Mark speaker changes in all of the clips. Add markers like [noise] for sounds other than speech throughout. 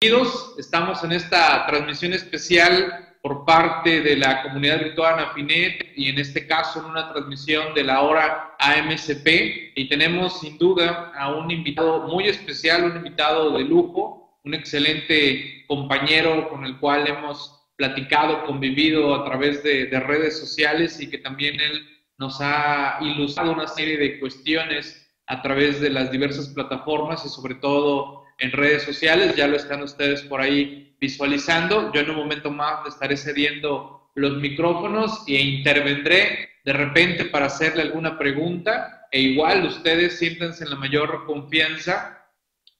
Speaker 1: Bienvenidos, estamos en esta transmisión especial por parte de la comunidad virtual Anafinet y en este caso en una transmisión de la hora AMCP y tenemos sin duda a un invitado muy especial, un invitado de lujo, un excelente compañero con el cual hemos platicado, convivido a través de, de redes sociales y que también él nos ha ilustrado una serie de cuestiones a través de las diversas plataformas y sobre todo en redes sociales, ya lo están ustedes por ahí visualizando. Yo en un momento más le estaré cediendo los micrófonos e intervendré de repente para hacerle alguna pregunta e igual ustedes siéntense en la mayor confianza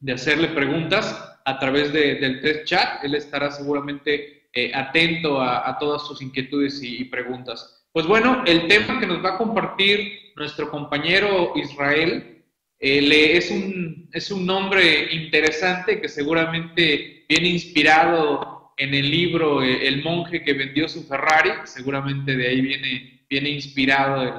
Speaker 1: de hacerle preguntas a través de, del test chat. Él estará seguramente eh, atento a, todas sus inquietudes y preguntas. Pues bueno, el tema que nos va a compartir nuestro compañero Israel eh, es, un, es un nombre interesante que seguramente viene inspirado en el libro eh, El monje que vendió su Ferrari, seguramente de ahí viene, viene inspirado el,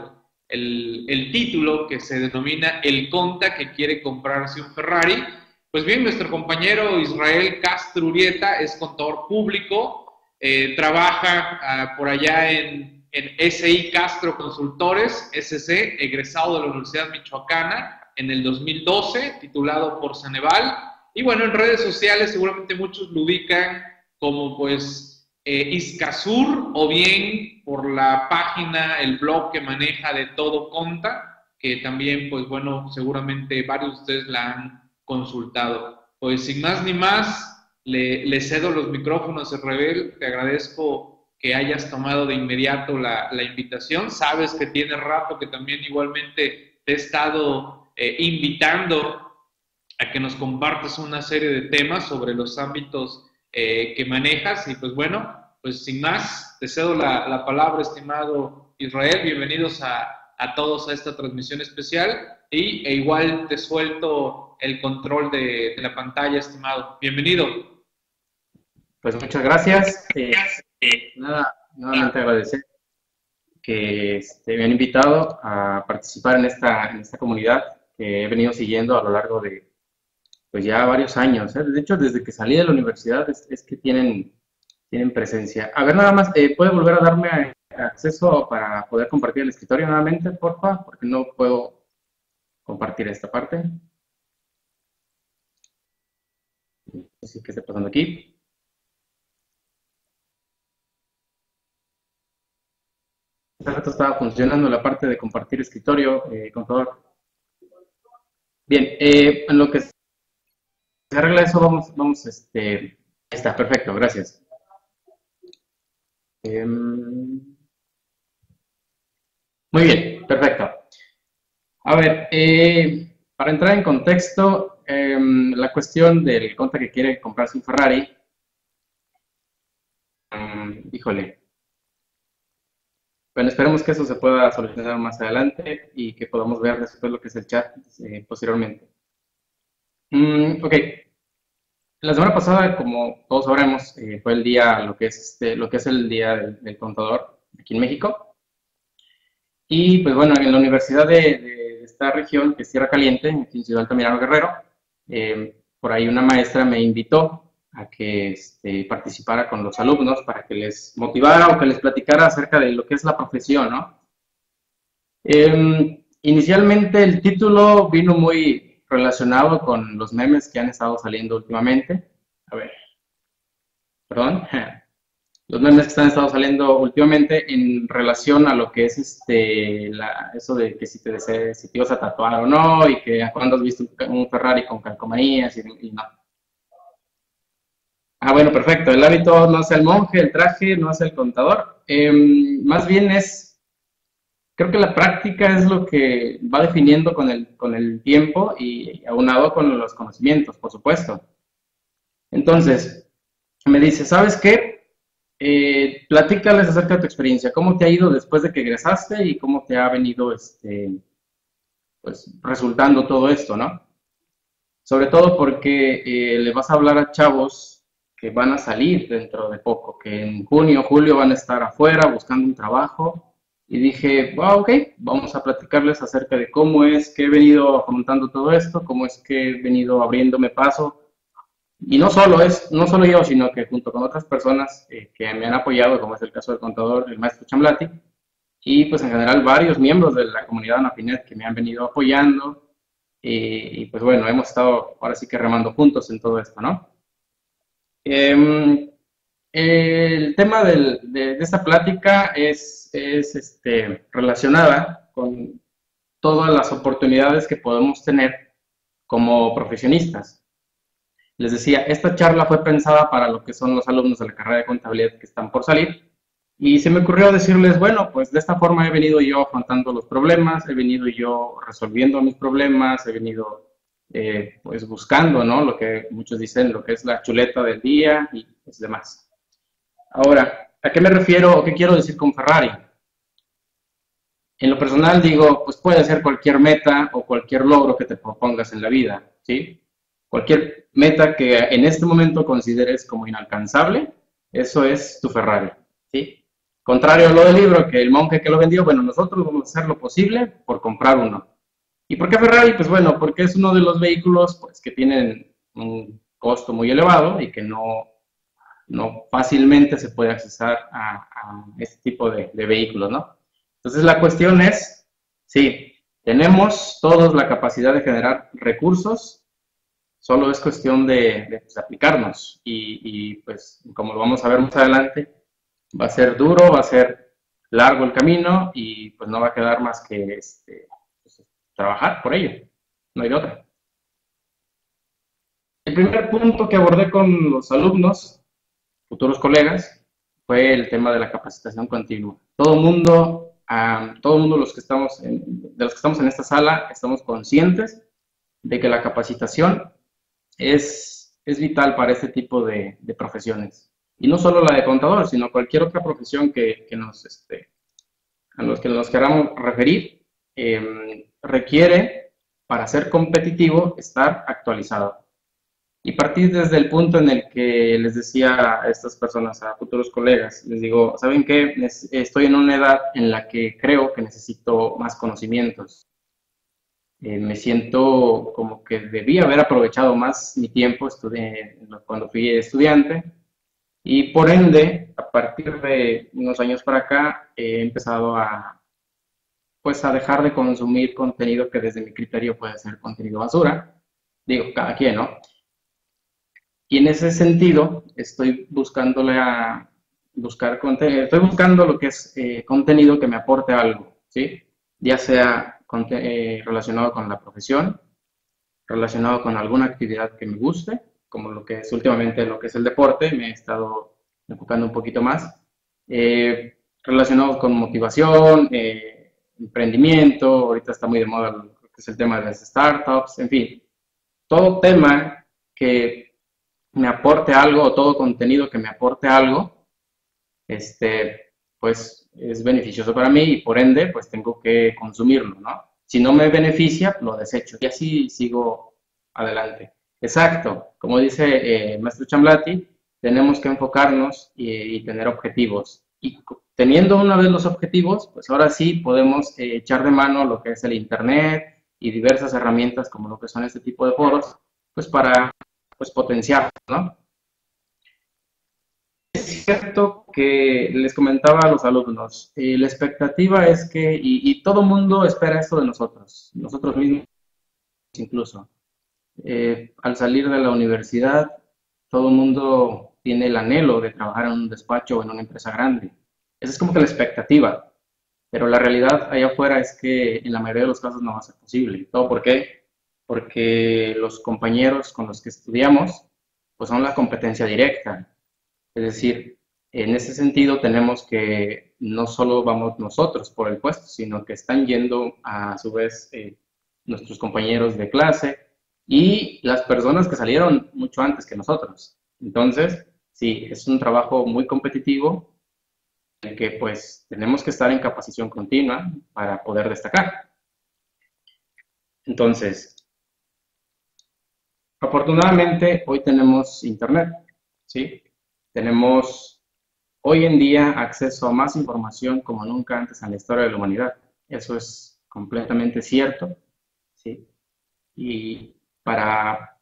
Speaker 1: el, el, título que se denomina El Conta que quiere comprarse un Ferrari. Pues bien, nuestro compañero Israel Castro Urieta es contador público, eh, trabaja ah, por allá en, en SI Castro Consultores, SC, egresado de la Universidad Michoacana, en el 2012, titulado por Ceneval. Y bueno, en redes sociales seguramente muchos lo ubican como pues eh, Iscasur o bien por la página, el blog que maneja de Todo Conta, que también pues bueno, seguramente varios de ustedes la han consultado. Pues sin más ni más, le, cedo los micrófonos, Rebel, te agradezco que hayas tomado de inmediato la, la invitación. Sabes que tiene rato que también igualmente te he estado eh, invitando a que nos compartas una serie de temas sobre los ámbitos eh, que manejas. Y pues bueno, pues sin más, te cedo la, la palabra, estimado Israel. Bienvenidos a, a, todos a esta transmisión especial. Y e igual te suelto el control de, de la pantalla, estimado. Bienvenido.
Speaker 2: Pues muchas gracias. Eh, nada, nuevamente agradecer que este, me han invitado a participar en esta, en esta comunidad he venido siguiendo a lo largo de, pues ya varios años. ¿eh? De hecho, desde que salí de la universidad es, es, que tienen, tienen presencia. A ver, nada más, eh, ¿puede volver a darme acceso para poder compartir el escritorio nuevamente, porfa? Porque no puedo compartir esta parte. Así que está pasando aquí. Hace rato estaba funcionando la parte de compartir escritorio, eh, contador. Bien, eh, en lo que se arregla eso, vamos, vamos, este, está, perfecto, gracias. Eh, muy bien, perfecto. A ver, eh, para entrar en contexto, em, la cuestión del conta que quiere comprarse un Ferrari, um, híjole, bueno, esperemos que eso se pueda solucionar más adelante y que podamos ver después lo que es el chat eh, posteriormente. Mm, ok. La semana pasada, como todos sabremos, eh, fue el día, lo que es, este, lo que es el día del, del, contador aquí en México. Y pues bueno, en la universidad de, de esta región, que es Tierra Caliente, en Ciudad Altamirano Guerrero, eh, por ahí una maestra me invitó a que este, participara con los alumnos para que les motivara o que les platicara acerca de lo que es la profesión, ¿no? Eh, inicialmente el título vino muy relacionado con los memes que han estado saliendo últimamente. A ver, perdón. [laughs] Los memes que han estado saliendo últimamente en relación a lo que es este, la, eso de que si te, si te ibas a tatuar o no, y que cuando has visto un Ferrari con calcomanías y, y no. Ah, bueno, perfecto. El hábito no hace el monje, el traje no hace el contador. Eh, más bien es, creo que la práctica es lo que va definiendo con el, con el tiempo y aunado con los conocimientos, por supuesto. Entonces, me dice, ¿sabes qué? Eh, platícales acerca de tu experiencia. ¿Cómo te ha ido después de que egresaste y cómo te ha venido este, pues, resultando todo esto, ¿no? Sobre todo porque eh, le vas a hablar a chavos que van a salir dentro de poco, que en junio, julio van a estar afuera buscando un trabajo. Y dije, wow, ok, vamos a platicarles acerca de cómo es que he venido afrontando todo esto, cómo es que he venido abriéndome paso Y no solo, es, no solo yo, sino que junto con otras personas eh, que me han apoyado, como es el caso del contador, el maestro Chamblati, y pues en general varios miembros de la comunidad Anafinet que me han venido apoyando, y, pues bueno, hemos estado ahora sí que remando juntos en todo esto, ¿no? Em, el tema de, de, esta plática es, es este, relacionada con todas las oportunidades que podemos tener como profesionistas. Les decía, esta charla fue pensada para lo que son los alumnos de la carrera de contabilidad que están por salir y se me ocurrió decirles, bueno, pues de esta forma he venido yo afrontando los problemas, he venido yo resolviendo mis problemas, he venido eh, pues buscando, ¿no? Lo que muchos dicen, lo que es la chuleta del día y pues demás. Ahora, ¿a qué me refiero o qué quiero decir con Ferrari? En lo personal digo, pues puede ser cualquier meta o cualquier logro que te propongas en la vida, ¿sí? Cualquier meta que en este momento consideres como inalcanzable, eso es tu Ferrari, ¿sí? Contrario a lo del libro, que el monje que lo vendió, bueno, nosotros vamos a hacer lo posible por comprar uno. ¿Y por qué Ferrari? Pues bueno, porque es uno de los vehículos pues, que tienen un costo muy elevado y que no, no fácilmente se puede accesar a, este tipo de, vehículos, ¿no? Entonces la cuestión es, sí, tenemos todos la capacidad de generar recursos, solo es cuestión de, pues, aplicarnos y, pues como lo vamos a ver más adelante, va a ser duro, va a ser largo el camino y pues no va a quedar más que este, trabajar por ello, no hay otra. El primer punto que abordé con los alumnos, futuros colegas, fue el tema de la capacitación continua. Todo mundo, todo mundo los que estamos de los que estamos en esta sala, estamos conscientes de que la capacitación es, es vital para este tipo de profesiones y no solo la de contador, sino cualquier otra profesión que, que nos, este, a los que nos queramos referir, em, requiere, para ser competitivo, estar actualizado. Y partir desde el punto en el que les decía a estas personas, a futuros colegas, les digo, ¿saben qué? Estoy en una edad en la que creo que necesito más conocimientos. Eh, me siento como que debía haber aprovechado más mi tiempo cuando fui estudiante y por ende, a partir de unos años para acá, he empezado a, pues, a dejar de consumir contenido que desde mi criterio puede ser contenido basura. Digo, cada quien, ¿no? Y en ese sentido, estoy buscándole buscar contenido, estoy buscando lo que es eh, contenido que me aporte algo, ¿sí? Ya sea eh, relacionado con la profesión, relacionado con alguna actividad que me guste, como lo que es últimamente lo que es el deporte, me he estado enfocando un poquito más, eh, relacionados con motivación, emprendimiento, ahorita está muy de moda lo que es el tema de las startups, en fin, todo tema que me aporte algo todo contenido que me aporte algo, este, pues es beneficioso para mí y por ende, pues tengo que consumirlo, ¿no? Si no me beneficia, lo desecho y así sigo adelante. Exacto, como dice eh, Maestro Chamblati, tenemos que enfocarnos y, tener objetivos. Y teniendo una vez los objetivos, pues ahora sí podemos eh, echar de mano lo que es el Internet y diversas herramientas como lo que son este tipo de foros, pues para pues, potenciar, ¿no? Es cierto que les comentaba a los alumnos, eh, la expectativa es que, y, y todo mundo espera esto de nosotros, nosotros mismos incluso, eh, al salir de la universidad, todo el mundo tiene el anhelo de trabajar en un despacho o en una empresa grande. Esa es como que la expectativa. Pero la realidad allá afuera es que en la mayoría de los casos no va a ser posible. ¿Todo por qué? Porque los compañeros con los que estudiamos, pues son la competencia directa. Es decir, en ese sentido tenemos que no solo vamos nosotros por el puesto, sino que están yendo a, su vez eh, nuestros compañeros de clase, y las personas que salieron mucho antes que nosotros. Entonces, sí, es un trabajo muy competitivo que pues tenemos que estar en capacitación continua para poder destacar. Entonces, afortunadamente hoy tenemos internet, ¿sí? Tenemos hoy en día acceso a más información como nunca antes en la historia de la humanidad. Eso es completamente cierto, ¿sí? Y para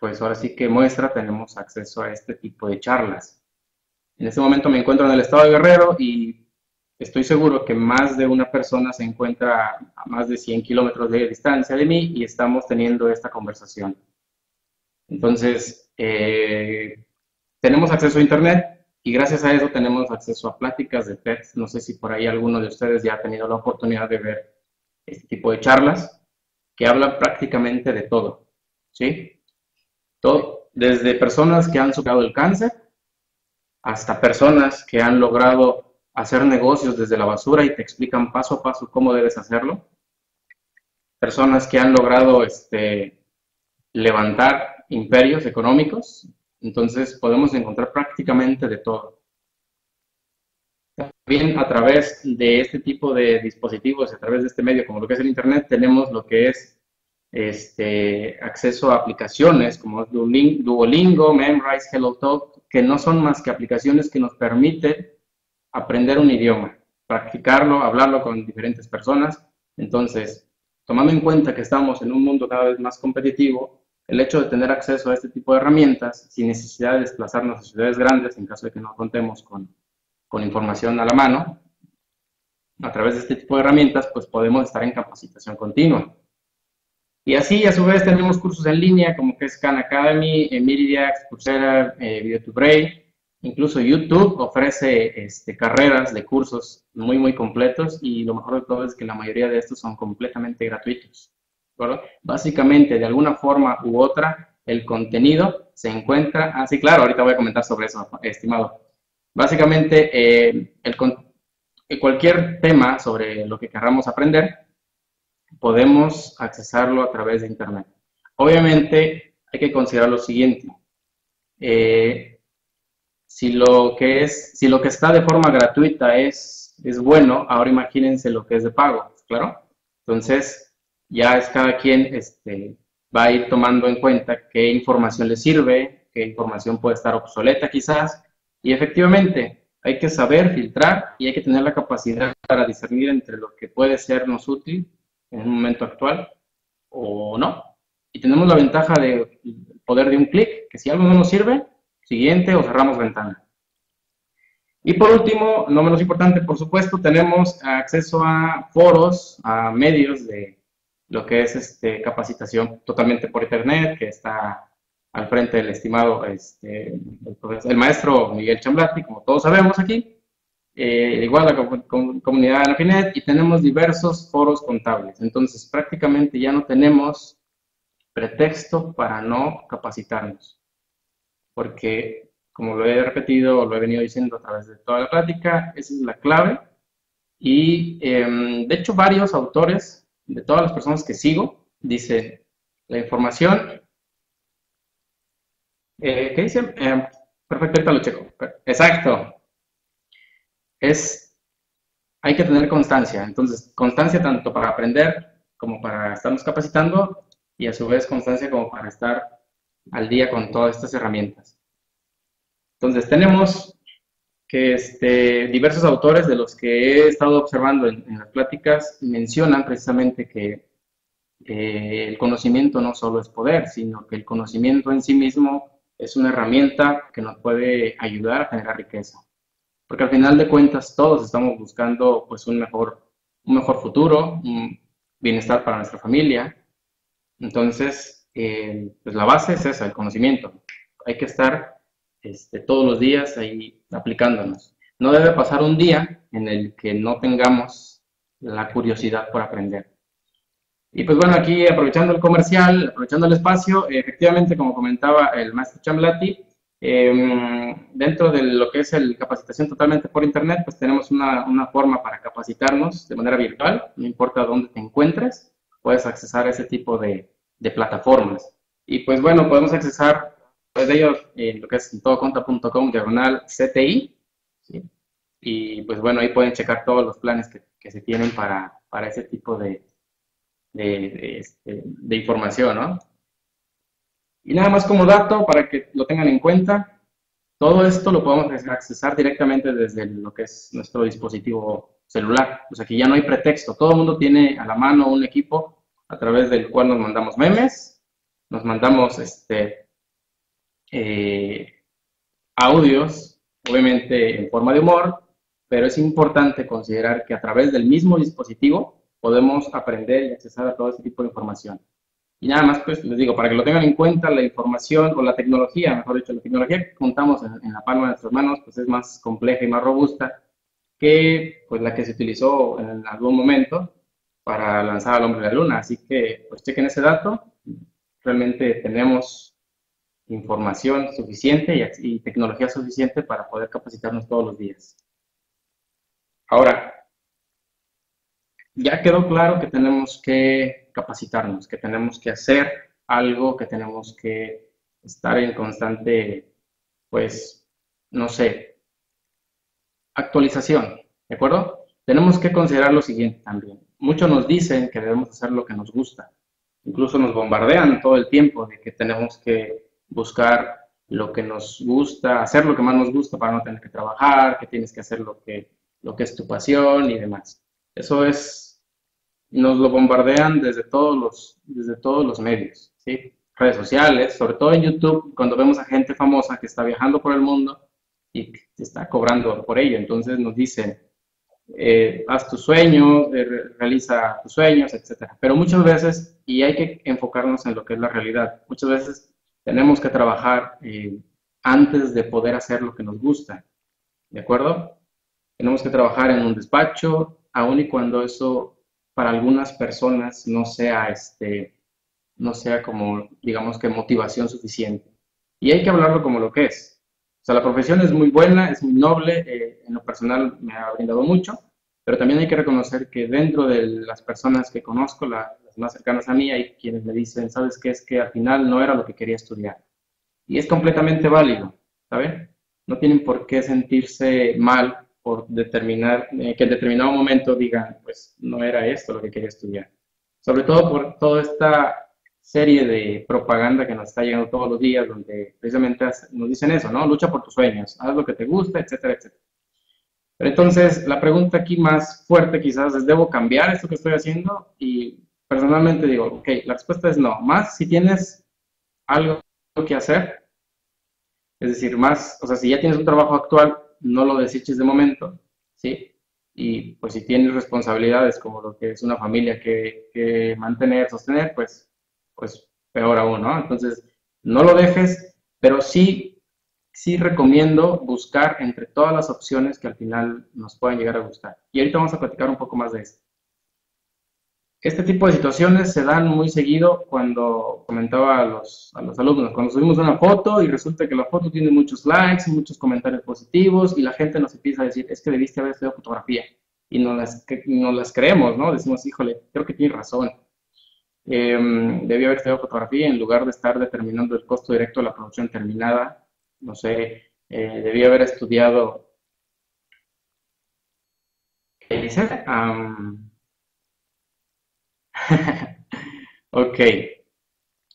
Speaker 2: pues ahora sí que muestra, tenemos acceso a este tipo de charlas. En este momento me encuentro en el estado de Guerrero y estoy seguro que más de una persona se encuentra a más de 100 kilómetros de distancia de mí y estamos teniendo esta conversación. Entonces, eh, tenemos acceso a Internet y gracias a eso tenemos acceso a pláticas de TED. No sé si por ahí alguno de ustedes ya ha tenido la oportunidad de ver este tipo de charlas que hablan prácticamente de todo. ¿sí? Desde personas que han superado el cáncer hasta personas que han logrado hacer negocios desde la basura y te explican paso a paso cómo debes hacerlo. Personas que han logrado este, levantar imperios económicos. Entonces podemos encontrar prácticamente de todo. También a través de este tipo de dispositivos, a través de este medio como lo que es el Internet, tenemos lo que es este, acceso a aplicaciones como Duolingo, Memrise, HelloTalk, que no son más que aplicaciones que nos permiten aprender un idioma, practicarlo, hablarlo con diferentes personas. Entonces, tomando en cuenta que estamos en un mundo cada vez más competitivo, el hecho de tener acceso a este tipo de herramientas sin necesidad de desplazarnos a ciudades grandes en caso de que no contemos con, con información a la mano, a través de este tipo de herramientas, pues podemos estar en capacitación continua. Y así, a su vez, tenemos cursos en línea como que es Khan Academy, Miridax, Coursera, eh, Video2Brain. Incluso YouTube ofrece este, carreras de cursos muy, muy completos y lo mejor de todo es que la mayoría de estos son completamente gratuitos. Básicamente, de alguna forma u otra, el contenido se encuentra... Ah, sí, claro, ahorita voy a comentar sobre eso, estimado. Básicamente, eh, el, cualquier tema sobre lo que queramos aprender, podemos accesarlo a través de Internet. Obviamente hay que considerar lo siguiente. Eh, si, lo que es, si lo que está de forma gratuita es, es bueno, ahora imagínense lo que es de pago, ¿claro? Entonces, ya es cada quien este, va a ir tomando en cuenta qué información le sirve, qué información puede estar obsoleta quizás, y efectivamente hay que saber filtrar y hay que tener la capacidad para discernir entre lo que puede sernos útil en un momento actual o no. Y tenemos la ventaja de poder de un clic, que si algo no nos sirve, siguiente o cerramos ventana. Y por último, no menos importante, por supuesto, tenemos acceso a foros, a medios de lo que es este, capacitación totalmente por internet, que está al frente del estimado este, el, maestro Miguel Chamblati, como todos sabemos aquí, eh, igual la comunidad de Anafinet y tenemos diversos foros contables. Entonces, prácticamente ya no tenemos pretexto para no capacitarnos. Porque, como lo he repetido, lo he venido diciendo a través de toda la plática, esa es la clave. Y, em, de hecho, varios autores, de todas las personas que sigo, dicen, la información... Eh, ¿Qué dicen? Eh, perfecto, ahorita lo checo. Exacto es, hay que tener constancia. Entonces, constancia tanto para aprender como para estarnos capacitando y a su vez constancia como para estar al día con todas estas herramientas. Entonces, tenemos que este, diversos autores de los que he estado observando en, las pláticas mencionan precisamente que el conocimiento no solo es poder, sino que el conocimiento en sí mismo es una herramienta que nos puede ayudar a generar riqueza porque al final de cuentas todos estamos buscando pues un mejor, un mejor futuro, un bienestar para nuestra familia. Entonces, eh, pues la base es esa, el conocimiento. Hay que estar este, todos los días ahí aplicándonos. No debe pasar un día en el que no tengamos la curiosidad por aprender. Y pues bueno, aquí aprovechando el comercial, aprovechando el espacio, efectivamente, como comentaba el maestro Chamblati, Em, dentro de lo que es el capacitación totalmente por Internet, pues tenemos una, una, forma para capacitarnos de manera virtual, no importa dónde te encuentres, puedes accesar a ese tipo de, de plataformas. Y pues bueno, podemos accesar pues, de ellos en lo que es todoconta.com diagonal CTI, y pues bueno, ahí pueden checar todos los planes que, que se tienen para, para ese tipo de, de, de, este, de información, ¿no? Y nada más como dato para que lo tengan en cuenta, todo esto lo podemos accesar directamente desde lo que es nuestro dispositivo celular. O sea ya no hay pretexto. Todo el mundo tiene a la mano un equipo a través del cual nos mandamos memes, nos mandamos este, eh, audios, obviamente en forma de humor, pero es importante considerar que a través del mismo dispositivo podemos aprender y acceder a todo ese tipo de información. Y nada más, pues les digo, para que lo tengan en cuenta, la información o la tecnología, mejor dicho, la tecnología que contamos en, la palma de nuestras manos, pues es más compleja y más robusta que pues, la que se utilizó en algún momento para lanzar al hombre a la luna. Así que, pues chequen ese dato. Realmente tenemos información suficiente y, y tecnología suficiente para poder capacitarnos todos los días. Ahora, ya quedó claro que tenemos que capacitarnos, que tenemos que hacer algo, que tenemos que estar en constante, pues, no sé, actualización, ¿de acuerdo? Tenemos que considerar lo siguiente también. Muchos nos dicen que debemos hacer lo que nos gusta. Incluso nos bombardean todo el tiempo de que tenemos que buscar lo que nos gusta, hacer lo que más nos gusta para no tener que trabajar, que tienes que hacer lo que, lo que es tu pasión y demás. Eso es nos lo bombardean desde todos los, desde todos los medios, ¿sí? redes sociales, sobre todo en YouTube, cuando vemos a gente famosa que está viajando por el mundo y está cobrando por ello. Entonces nos dicen, eh, haz tus sueños, eh, realiza tus sueños, etc. Pero muchas veces, y hay que enfocarnos en lo que es la realidad, muchas veces tenemos que trabajar eh, antes de poder hacer lo que nos gusta, ¿de acuerdo? Tenemos que trabajar en un despacho, aun y cuando eso para algunas personas no sea, este, no sea como, digamos que motivación suficiente. Y hay que hablarlo como lo que es. O sea, la profesión es muy buena, es muy noble, eh, en lo personal me ha brindado mucho, pero también hay que reconocer que dentro de las personas que conozco, las más cercanas a mí, hay quienes me dicen, ¿sabes qué? Es que al final no era lo que quería estudiar. Y es completamente válido, ¿saben? No tienen por qué sentirse mal por determinar, eh, que en determinado momento digan, pues no era esto lo que quería estudiar. Sobre todo por toda esta serie de propaganda que nos está llegando todos los días, donde precisamente nos dicen eso, ¿no? Lucha por tus sueños, haz lo que te gusta, etcétera, etcétera. Pero entonces, la pregunta aquí más fuerte quizás es, ¿debo cambiar esto que estoy haciendo? Y personalmente digo, ok, la respuesta es no. Más si tienes algo que hacer, es decir, más, o sea, si ya tienes un trabajo actual, no lo deseches de momento, ¿sí? Y pues si tienes responsabilidades como lo que es una familia que, mantener, sostener, pues, pues peor aún, ¿no? Entonces, no lo dejes, pero sí, sí recomiendo buscar entre todas las opciones que al final nos puedan llegar a gustar. Y ahorita vamos a platicar un poco más de esto. Este tipo de situaciones se dan muy seguido cuando comentaba a los, a los alumnos, cuando subimos una foto y resulta que la foto tiene muchos likes y muchos comentarios positivos y la gente nos empieza a decir, es que debiste haber estudiado fotografía. Y no las, no las creemos, ¿no? Decimos, híjole, creo que tiene razón. Eh, debí haber estudiado fotografía en lugar de estar determinando el costo directo de la producción terminada. No sé, eh, debí haber estudiado... ¿Qué dice? [laughs] ok,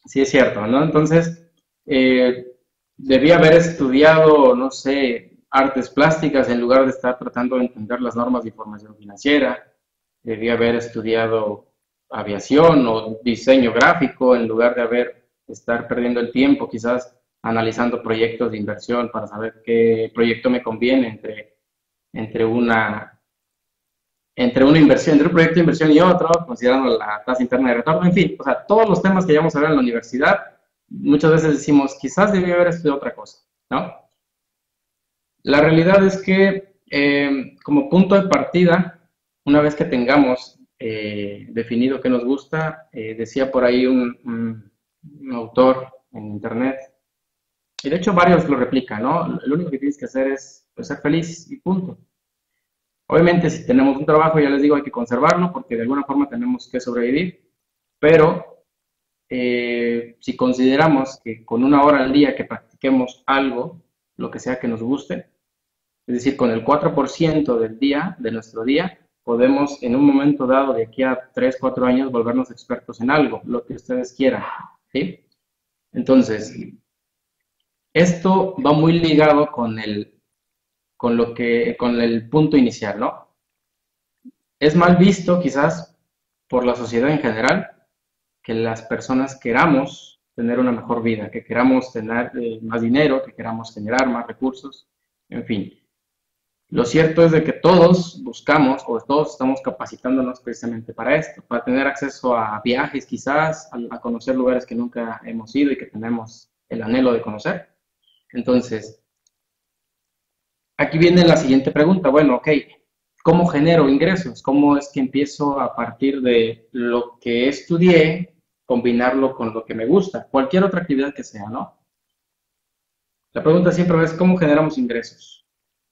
Speaker 2: sí es cierto, ¿no? Entonces, eh, debía haber estudiado, no sé, artes plásticas en lugar de estar tratando de entender las normas de información financiera. Debía haber estudiado aviación o diseño gráfico en lugar de haber estar perdiendo el tiempo quizás analizando proyectos de inversión para saber qué proyecto me conviene entre, entre una entre una inversión, entre un proyecto de inversión y otro, considerando la tasa interna de retorno, en fin, o sea, todos los temas que ya vamos a ver en la universidad, muchas veces decimos, quizás debía haber estudiado otra cosa, ¿no? La realidad es que eh, como punto de partida, una vez que tengamos eh, definido qué nos gusta, eh, decía por ahí un, autor en internet, y de hecho varios lo replican, ¿no? Lo único que tienes que hacer es pues, ser feliz y punto. Obviamente, si tenemos un trabajo, ya les digo, hay que conservarlo porque de alguna forma tenemos que sobrevivir, pero eh, si consideramos que con una hora al día que practiquemos algo, lo que sea que nos guste, es decir, con el 4% del día, de nuestro día, podemos en un momento dado, de aquí a 3, 4 años, volvernos expertos en algo, lo que ustedes quieran. ¿sí? Entonces, esto va muy ligado con el con lo que, con el punto inicial, ¿no? Es mal visto quizás por la sociedad en general que las personas queramos tener una mejor vida, que queramos tener eh, más dinero, que queramos generar más recursos, en fin. Lo cierto es de que todos buscamos o todos estamos capacitándonos precisamente para esto, para tener acceso a viajes quizás, a, conocer lugares que nunca hemos ido y que tenemos el anhelo de conocer. Entonces, aquí viene la siguiente pregunta. Bueno, ok, ¿cómo genero ingresos? ¿Cómo es que empiezo a partir de lo que estudié, combinarlo con lo que me gusta? Cualquier otra actividad que sea, ¿no? La pregunta siempre es, ¿cómo generamos ingresos?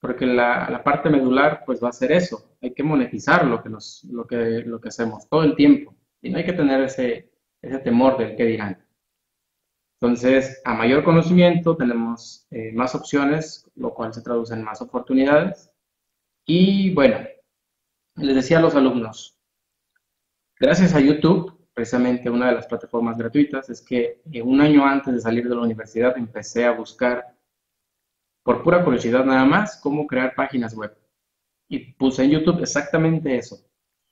Speaker 2: porque la, parte medular pues va a ser eso, hay que monetizar lo que, nos, lo, que, lo que hacemos todo el tiempo y no hay que tener ese, ese temor del que dirán. Entonces, a mayor conocimiento tenemos eh, más opciones, lo cual se traduce en más oportunidades. Y bueno, les decía a los alumnos, gracias a YouTube, precisamente una de las plataformas gratuitas, es que eh, un año antes de salir de la universidad empecé a buscar por pura curiosidad nada más, cómo crear páginas web. Y puse en YouTube exactamente eso.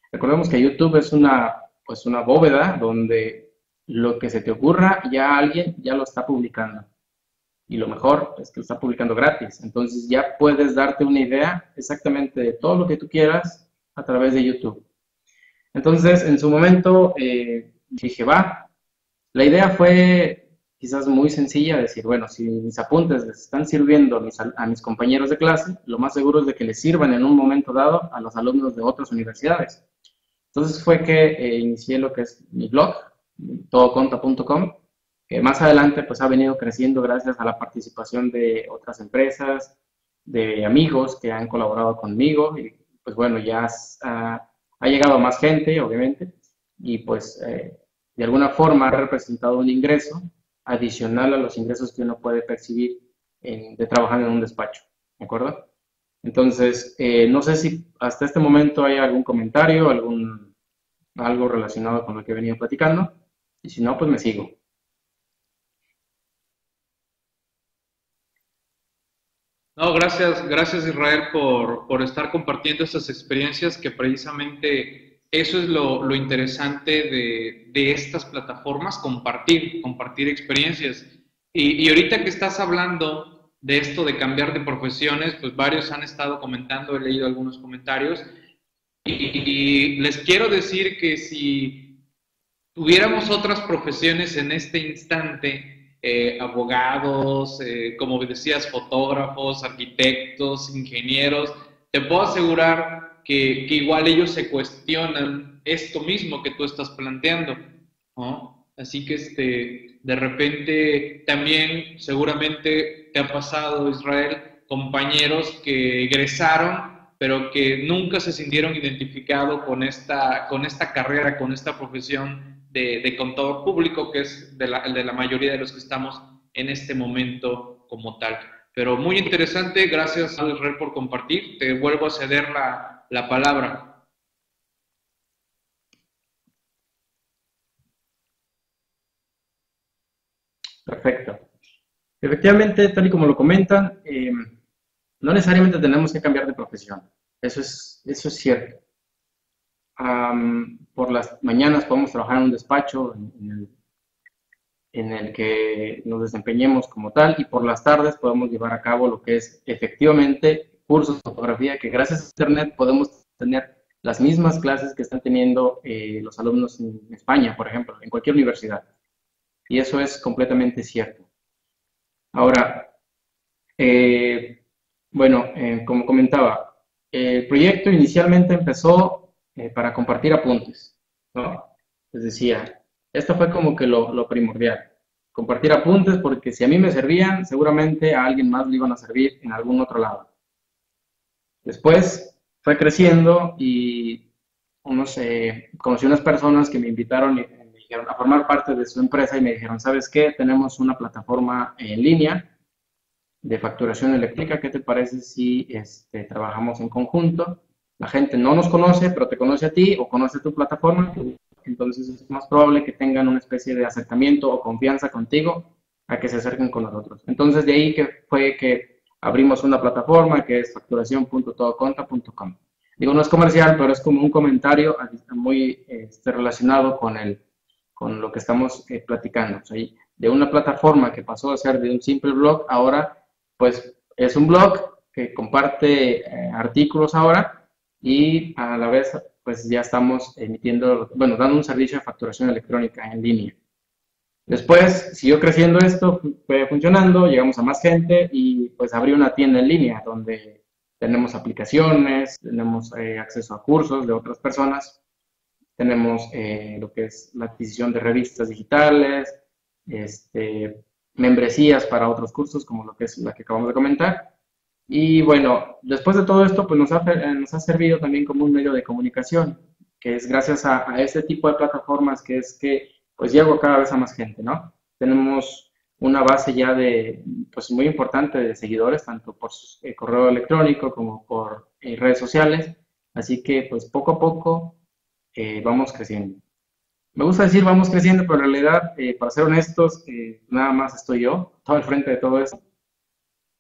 Speaker 2: Recordemos que YouTube es una, pues una bóveda donde lo que se te ocurra ya alguien ya lo está publicando. Y lo mejor es que lo está publicando gratis. Entonces ya puedes darte una idea exactamente de todo lo que tú quieras a través de YouTube. Entonces, en su momento eh, dije, va. La idea fue quizás muy sencilla, decir, bueno, si mis apuntes les están sirviendo a mis, compañeros de clase, lo más seguro es de que les sirvan en un momento dado a los alumnos de otras universidades. Entonces fue que eh, inicié lo que es mi blog, todoconta.com, que más adelante pues ha venido creciendo gracias a la participación de otras empresas, de amigos que han colaborado conmigo y pues bueno, ya ha, llegado más gente, obviamente, y pues eh, de alguna forma ha representado un ingreso adicional a los ingresos que uno puede percibir de trabajar en un despacho, ¿de acuerdo? Entonces, eh, no sé si hasta este momento hay algún comentario, algún, algo relacionado con lo que he venido platicando, y si no, pues me sigo.
Speaker 1: No, gracias, gracias Israel por, por estar compartiendo estas experiencias que precisamente eso es lo, interesante de, estas plataformas, compartir, compartir experiencias. Y, ahorita que estás hablando de esto de cambiar de profesiones, pues varios han estado comentando, he leído algunos comentarios, y, les quiero decir que si tuviéramos otras profesiones en este instante, eh, abogados, eh, como decías, fotógrafos, arquitectos, ingenieros, te puedo asegurar que, igual ellos se cuestionan esto mismo que tú estás planteando, Así que este, de repente también seguramente te ha pasado, Israel, compañeros que egresaron, pero que nunca se sintieron identificados con esta, con esta carrera, con esta profesión de, contador público, que es de la, de la mayoría de los que estamos en este momento como tal. Pero muy interesante, gracias Israel por compartir. Te vuelvo a ceder la, la palabra.
Speaker 2: Perfecto. Efectivamente, tal y como lo comentan, eh, no necesariamente tenemos que cambiar de profesión. Eso es, eso es cierto. Por las mañanas podemos trabajar en un despacho en, el, en, el, que nos desempeñemos como tal y por las tardes podemos llevar a cabo lo que es efectivamente cursos de fotografía que gracias a Internet podemos tener las mismas clases que están teniendo eh, los alumnos en España, por ejemplo, en cualquier universidad. Y eso es completamente cierto. Ahora, eh, bueno, eh, como comentaba, el proyecto inicialmente empezó para compartir apuntes, ¿no? Les decía, esto fue como que lo, primordial. Compartir apuntes porque si a mí me servían, seguramente a alguien más le iban a servir en algún otro lado. Después fue creciendo y unos, eh, conocí unas personas que me invitaron y me dijeron a formar parte de su empresa y me dijeron, ¿sabes qué? Tenemos una plataforma en línea de facturación eléctrica, ¿qué te parece si este, trabajamos en conjunto? La gente no nos conoce, pero te conoce a ti o conoce tu plataforma, entonces es más probable que tengan una especie de acercamiento o confianza contigo a que se acerquen con nosotros. Entonces de ahí que fue que abrimos una plataforma que es facturación.todoconta.com. Digo, no es comercial, pero es como un comentario muy este, relacionado con, el, con lo que estamos eh, platicando. de una plataforma que pasó a ser de un simple blog, ahora pues es un blog que comparte eh, artículos ahora y a la vez pues ya estamos emitiendo, bueno, dando un servicio de facturación electrónica en línea. Después siguió creciendo esto, fue funcionando, llegamos a más gente y pues abrí una tienda en línea donde tenemos aplicaciones, tenemos eh, acceso a cursos de otras personas, tenemos eh, lo que es la adquisición de revistas digitales, este, membresías para otros cursos como lo que es la que acabamos de comentar. Y bueno, después de todo esto, pues nos ha, eh, nos ha servido también como un medio de comunicación, que es gracias a, a este tipo de plataformas que es que pues llego cada vez a más gente, ¿no? Tenemos una base ya de, pues muy importante de seguidores, tanto por eh, correo electrónico como por eh, redes sociales, así que pues poco a poco vamos creciendo. Me gusta decir vamos creciendo, pero en realidad, para ser honestos, nada más estoy yo, todo al frente de todo eso.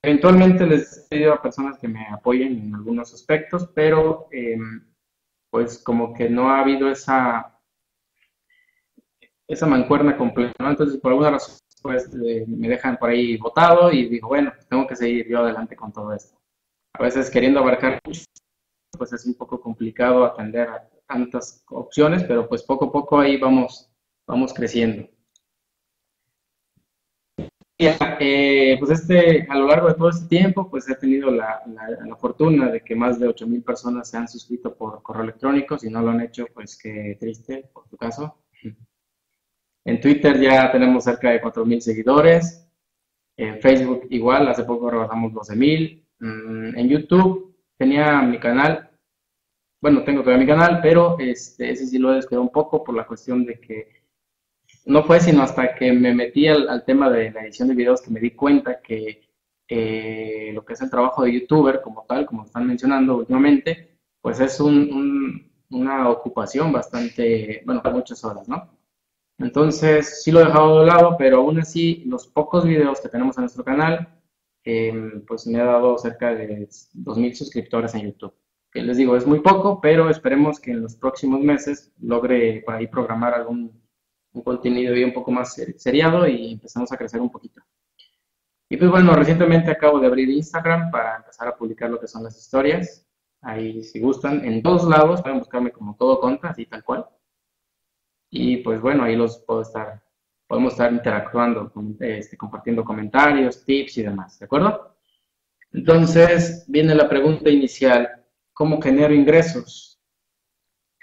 Speaker 2: Eventualmente les he pedido a personas que me apoyen en algunos aspectos, pero em, pues como que no ha habido esa esa mancuerna completa. Entonces, por alguna razón, pues eh, me dejan por ahí votado y digo, bueno, tengo que seguir yo adelante con todo esto. A veces queriendo abarcar pues es un poco complicado atender a tantas opciones, pero pues poco a poco ahí vamos, vamos creciendo. Eh, pues este, a lo largo de todo este tiempo, pues he tenido la, la, fortuna de que más de 8.000 personas se han suscrito por correo electrónico. Si no lo han hecho, pues qué triste por tu caso. En Twitter ya tenemos cerca de 4.000 seguidores. En Facebook igual, hace poco rebasamos 12.000. Mm, en YouTube tenía mi canal. Bueno, tengo todavía mi canal, pero este, ese sí lo he descuidado un poco por la cuestión de que no fue sino hasta que me metí al, tema de la edición de videos que me di cuenta que eh, lo que es el trabajo de youtuber como tal, como están mencionando últimamente, pues es una ocupación bastante, bueno, muchas horas, ¿no? Entonces, sí lo he dejado de lado, pero aún así, los pocos videos que tenemos en nuestro canal, em, pues me ha dado cerca de 2.000 suscriptores en YouTube. Que les digo, es muy poco, pero esperemos que en los próximos meses logre por ahí programar algún un contenido un poco más seriado y empezamos a crecer un poquito. Y pues bueno, recientemente acabo de abrir Instagram para empezar a publicar lo que son las historias. Ahí, si gustan, en todos lados pueden buscarme como todo contra, así tal cual y pues bueno, ahí los puedo estar, podemos estar interactuando, este, compartiendo comentarios, tips y demás, ¿de acuerdo? Entonces viene la pregunta inicial, ¿cómo genero ingresos?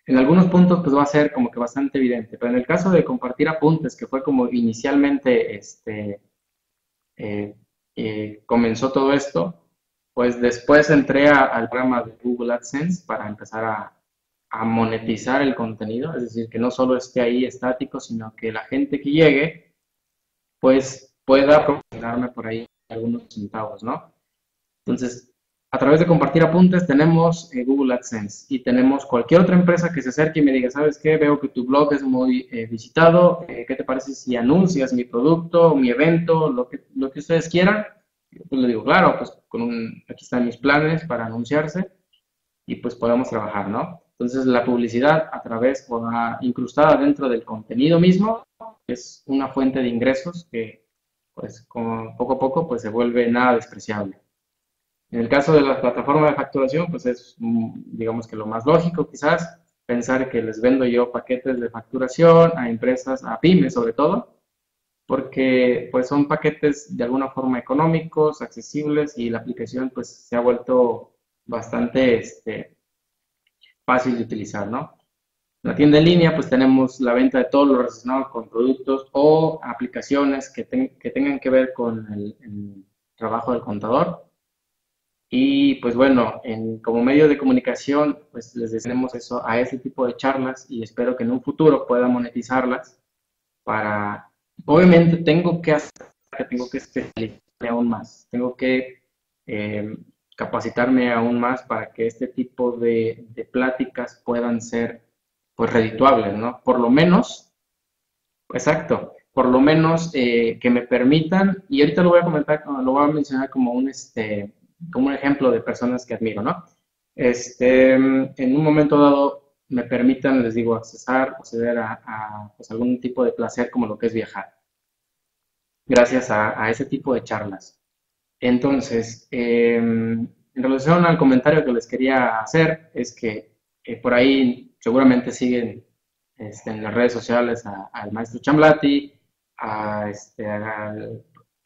Speaker 2: En algunos puntos pues va a ser como que bastante evidente, pero en el caso de compartir apuntes, que fue como inicialmente este, eh, eh, comenzó todo esto, pues después entré al programa de Google AdSense para empezar a, a monetizar el contenido, es decir, que no solo esté ahí estático, sino que la gente que llegue, pues pueda proporcionarme por ahí algunos centavos, ¿no? Entonces, a través de compartir apuntes tenemos eh, Google AdSense y tenemos cualquier otra empresa que se acerque y me diga, ¿sabes qué? Veo que tu blog es muy eh, visitado, eh, ¿qué te parece si anuncias mi producto, mi evento, lo que, lo que ustedes quieran? Pues le digo, claro, pues con aquí están mis planes para anunciarse y pues podemos trabajar, ¿no? Entonces, la publicidad a través o incrustada dentro del contenido mismo es una fuente de ingresos que, pues, poco a poco, pues, se vuelve nada despreciable. En el caso de la plataforma de facturación, pues es, mm, digamos que lo más lógico quizás, pensar que les vendo yo paquetes de facturación a empresas, a pymes sobre todo, porque pues son paquetes de alguna forma económicos, accesibles y la aplicación pues se ha vuelto bastante este, fácil de utilizar, ¿no? En la tienda en línea, pues tenemos la venta de todo lo relacionado con productos o aplicaciones que, que tengan que ver con el, trabajo del contador. Y pues bueno, en, como medio de comunicación, pues les deseamos eso a ese tipo de charlas y espero que en un futuro pueda monetizarlas para, obviamente tengo que hacer, tengo que especializarme aún más, tengo que eh, capacitarme aún más para que este tipo de, pláticas puedan ser pues redituables, ¿no? Por lo menos, exacto, por lo menos eh, que me permitan, y ahorita lo voy a comentar, lo voy a mencionar como un, este, como un ejemplo de personas que admiro, ¿no? Este, en un momento dado me permitan, les digo, accesar, acceder a, a pues, algún tipo de placer como lo que es viajar. gracias a, ese tipo de charlas. Entonces, em, en relación al comentario que les quería hacer, es que eh, por ahí seguramente siguen este, en las redes sociales al maestro Chamblati, a, este,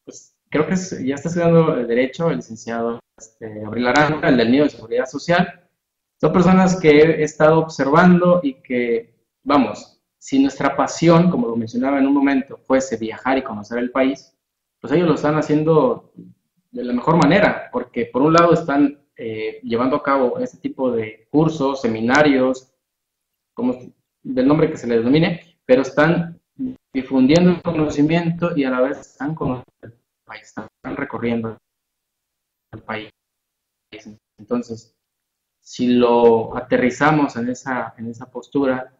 Speaker 2: pues, creo que ya está estudiando Derecho, el licenciado este, Abril Aranda, el del Nido de Seguridad Social. Son personas que he estado observando y que, vamos, si nuestra pasión, como lo mencionaba en un momento, fuese viajar y conocer el país, pues ellos lo están haciendo de la mejor manera, porque por un lado están eh, llevando a cabo este tipo de cursos, seminarios, como del nombre que se les denomine, pero están difundiendo el conocimiento y a la vez están conociendo el están recorriendo el país. Entonces, si lo aterrizamos en esa, en esa postura,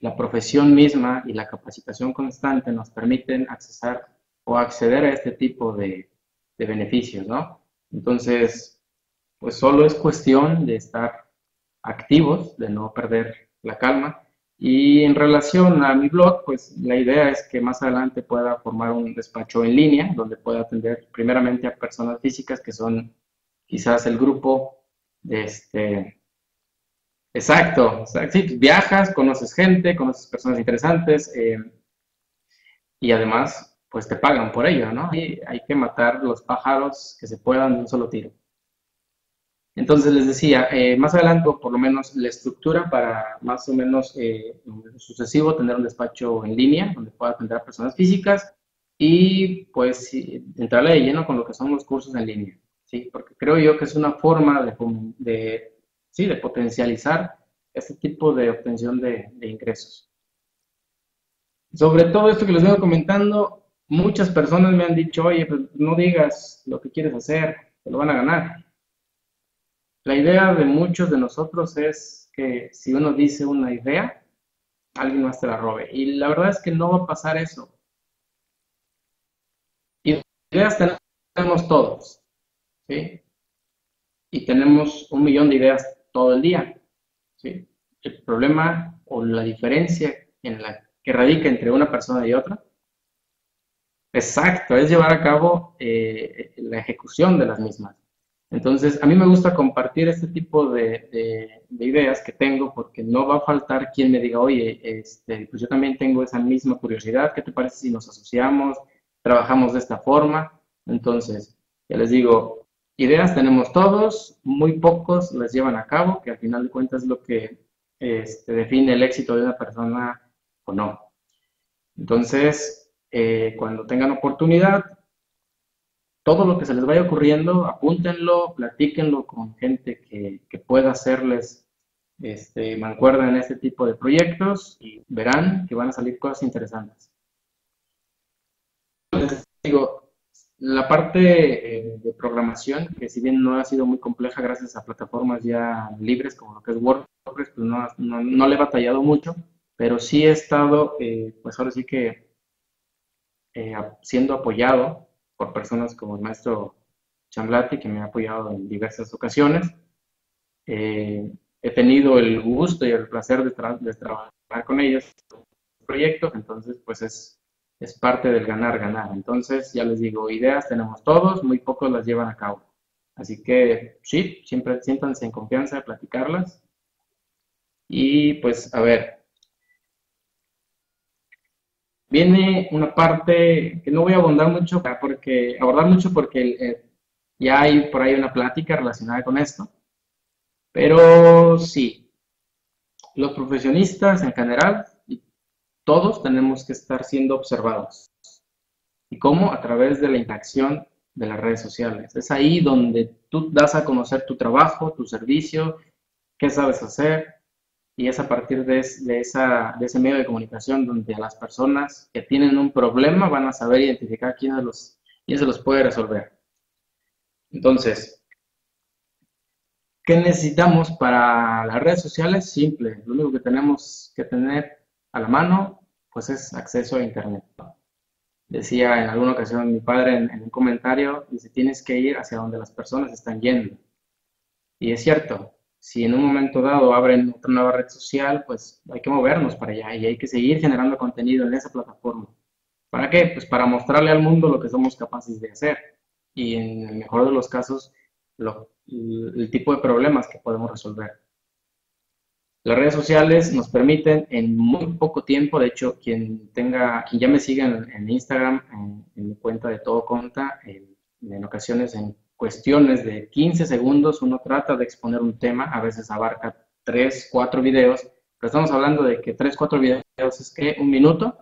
Speaker 2: la profesión misma y la capacitación constante nos permiten accesar o acceder a este tipo de, de beneficios, ¿no? Entonces, pues solo es cuestión de estar activos, de no perder la calma y en relación a mi blog, pues la idea es que más adelante pueda formar un despacho en línea donde pueda atender primeramente a personas físicas que son quizás el grupo de este... Exacto, sí, viajas, conoces gente, conoces personas interesantes eh, y además pues te pagan por ello, ¿no? Hay que matar los pájaros que se puedan de un solo tiro. Entonces les decía, eh, más adelante, por lo menos la estructura para más o menos eh, sucesivo tener un despacho en línea donde pueda atender a personas físicas y pues entrarle de lleno con lo que son los cursos en línea, ¿sí? Porque creo yo que es una forma de, de, ¿sí? de potencializar este tipo de obtención de, de ingresos. Sobre todo esto que les vengo comentando, muchas personas me han dicho, oye, pues no digas lo que quieres hacer, te lo van a ganar. La idea de muchos de nosotros es que si uno dice una idea, alguien más te la robe. Y la verdad es que no va a pasar eso. Ideas tenemos todos, ¿sí? Y tenemos un millón de ideas todo el día. El problema o la diferencia que radica entre una persona y otra, exacto, es llevar a cabo eh, la ejecución de las mismas. Entonces, a mí me gusta compartir este tipo de, ideas que tengo porque no va a faltar quien me diga, oye, este, pues yo también tengo esa misma curiosidad, ¿qué te parece si nos asociamos, trabajamos de esta forma? Entonces, ya les digo, ideas tenemos todos, muy pocos las llevan a cabo, que al final de cuentas es lo que este, define el éxito de una persona o no. Entonces, eh, cuando tengan oportunidad, todo lo que se les vaya ocurriendo, apúntenlo, platíquenlo con gente que, pueda hacerles este, mancuerda en este tipo de proyectos y verán que van a salir cosas interesantes. Digo, la parte eh, de programación, que si bien no ha sido muy compleja gracias a plataformas ya libres como lo que es WordPress, pues no, le he batallado mucho, pero sí he estado, eh, pues ahora sí que eh, siendo apoyado por personas como el maestro Chamblati, que me ha apoyado en diversas ocasiones. Eh, he tenido el gusto y el placer de, trabajar con ellos en proyectos, entonces pues es, es parte del ganar-ganar. Entonces, ya les digo, ideas tenemos todos, muy pocos las llevan a cabo. Así que sí, siempre siéntanse en confianza de platicarlas. Y pues, a ver, viene una parte que no voy a abordar mucho porque, abordar mucho porque eh, ya hay por ahí una plática relacionada con esto. Pero sí, los profesionistas en general, todos tenemos que estar siendo observados. ¿Y cómo? A través de la interacción de las redes sociales. Es ahí donde tú das a conocer tu trabajo, tu servicio, qué sabes hacer, y es a partir de, ese medio de comunicación donde las personas que tienen un problema van a saber identificar quién, de los, quién se los puede resolver. Entonces, ¿qué necesitamos para las redes sociales? Simple, lo único que tenemos que tener a la mano pues es acceso a Internet. Decía en alguna ocasión mi padre en, en un comentario, dice, tienes que ir hacia donde las personas están yendo. Y es cierto, si en un momento dado abren otra nueva red social, pues hay que movernos para allá y hay que seguir generando contenido en esa plataforma. ¿Para qué? Pues para mostrarle al mundo lo que somos capaces de hacer y en el mejor de los casos el tipo de problemas que podemos resolver. Las redes sociales nos permiten en muy poco tiempo, de hecho, quien tenga, quien ya me siga en, Instagram, en, mi cuenta de todo conta, en, en, ocasiones en cuestiones de 15 segundos uno trata de exponer un tema, a veces abarca 3, 4 videos, pero estamos hablando de que 3, 4 videos es que un minuto,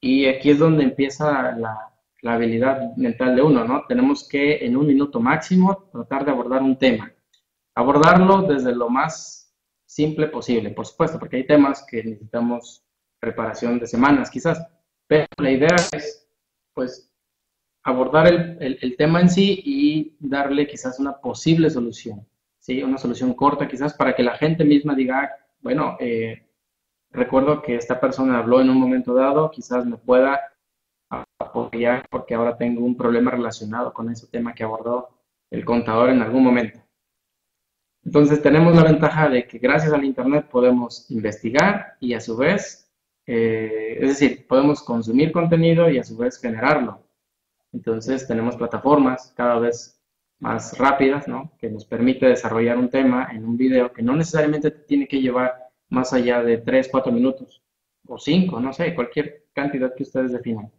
Speaker 2: y aquí es donde empieza la, la habilidad mental de uno, ¿no? Tenemos que en un minuto máximo tratar de abordar un tema. Abordarlo desde lo más simple posible, por supuesto, porque hay temas que necesitamos preparación de semanas quizás, pero la idea es, pues, abordar el, tema en sí y darle quizás una posible solución, ¿sí? Una solución corta quizás para que la gente misma diga, ah, bueno, eh, recuerdo que esta persona habló en un momento dado, quizás me pueda apoyar porque ahora tengo un problema relacionado con ese tema que abordó el contador en algún momento. Entonces tenemos la ventaja de que gracias al Internet podemos investigar y a su vez, eh, es decir, podemos consumir contenido y a su vez generarlo. Entonces tenemos plataformas cada vez más rápidas, ¿no? Que nos permite desarrollar un tema en un video que no necesariamente tiene que llevar más allá de 3, 4 minutos o 5, no sé, cualquier cantidad que ustedes definan.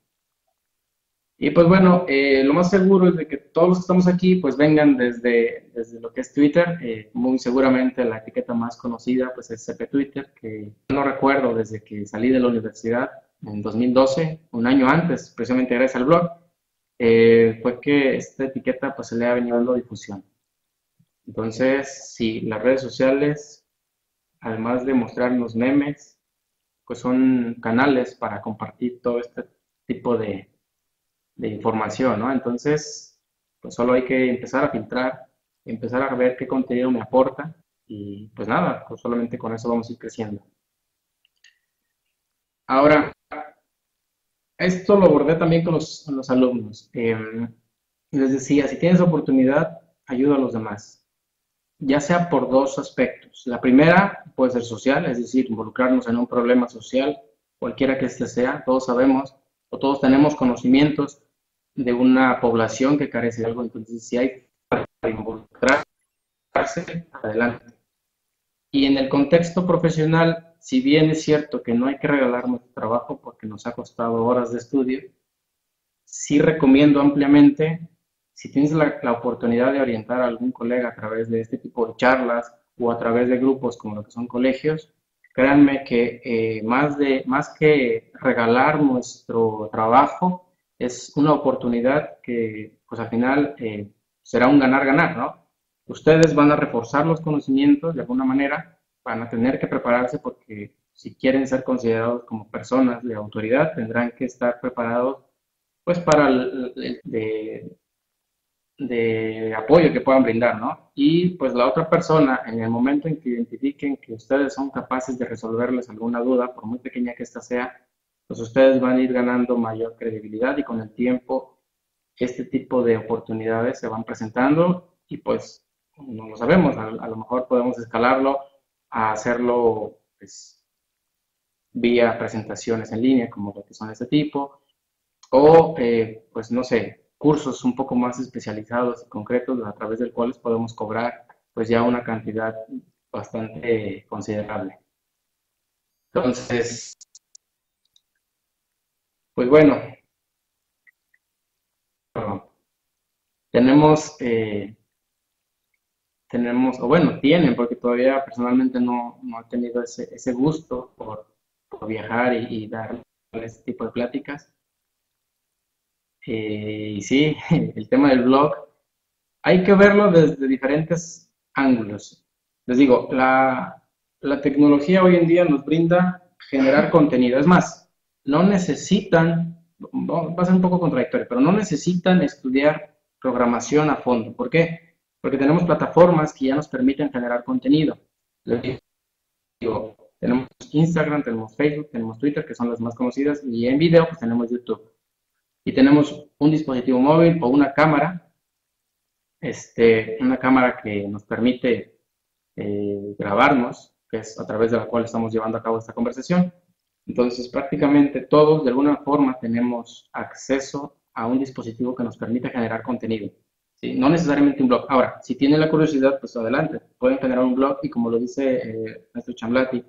Speaker 2: Y pues bueno, eh, lo más seguro es de que todos los que estamos aquí pues vengan desde, desde lo que es Twitter. Eh, muy seguramente la etiqueta más conocida pues es CP Twitter, que no recuerdo desde que salí de la universidad en 2012, un año antes, precisamente gracias al blog, eh, fue que esta etiqueta pues se le ha venido dando difusión. Entonces, sí, las redes sociales, además de mostrarnos memes, pues son canales para compartir todo este tipo de, de información, ¿no? Entonces, pues solo hay que empezar a filtrar, empezar a ver qué contenido me aporta y pues nada, pues solamente con eso vamos a ir creciendo. Ahora, esto lo abordé también con los, alumnos. Em, les decía, si tienes oportunidad, ayuda a los demás, ya sea por dos aspectos. La primera puede ser social, es decir, involucrarnos en un problema social, cualquiera que este sea, todos sabemos o todos tenemos conocimientos de una población que carece de algo, entonces si hay para involucrarse, adelante. Y en el contexto profesional, si bien es cierto que no hay que regalar nuestro trabajo porque nos ha costado horas de estudio, sí recomiendo ampliamente, si tienes la, oportunidad de orientar a algún colega a través de este tipo de charlas o a través de grupos como lo que son colegios, créanme que eh, más, de, más que regalar nuestro trabajo, es una oportunidad que, pues al final, eh, será un ganar-ganar, ¿no? Ustedes van a reforzar los conocimientos de alguna manera, van a tener que prepararse porque si quieren ser considerados como personas de autoridad, tendrán que estar preparados, pues, para el, de, de apoyo que puedan brindar, ¿no? Y pues la otra persona, en el momento en que identifiquen que ustedes son capaces de resolverles alguna duda, por muy pequeña que ésta sea, pues ustedes van a ir ganando mayor credibilidad y con el tiempo este tipo de oportunidades se van presentando y pues no lo sabemos, a, lo mejor podemos escalarlo a hacerlo pues, vía presentaciones en línea como lo que son de este tipo o eh, pues no sé, cursos un poco más especializados y concretos a través del cuales podemos cobrar pues ya una cantidad bastante considerable. Entonces, pues bueno, tenemos, eh, tenemos, o bueno, tienen, porque todavía personalmente no, no he tenido ese, ese gusto por, viajar y, dar este tipo de pláticas. Eh, y sí, [laughs] el tema del blog, hay que verlo desde diferentes ángulos. Les digo, la, la tecnología hoy en día nos brinda generar contenido. Es más, no necesitan, va a ser un poco contradictorio, pero no necesitan estudiar programación a fondo. ¿Por qué? Porque tenemos plataformas que ya nos permiten generar contenido. tenemos Instagram, tenemos Facebook, tenemos Twitter, que son las más conocidas, y en video pues tenemos YouTube. Y tenemos un dispositivo móvil o una cámara, este, una cámara que nos permite eh, grabarnos, que es a través de la cual estamos llevando a cabo esta conversación Entonces, prácticamente todos de alguna forma tenemos acceso a un dispositivo que nos permite generar contenido. ¿Sí? No necesariamente un blog. Ahora, si tienen la curiosidad, pues adelante. Pueden generar un blog y como lo dice eh, nuestro Chamblati,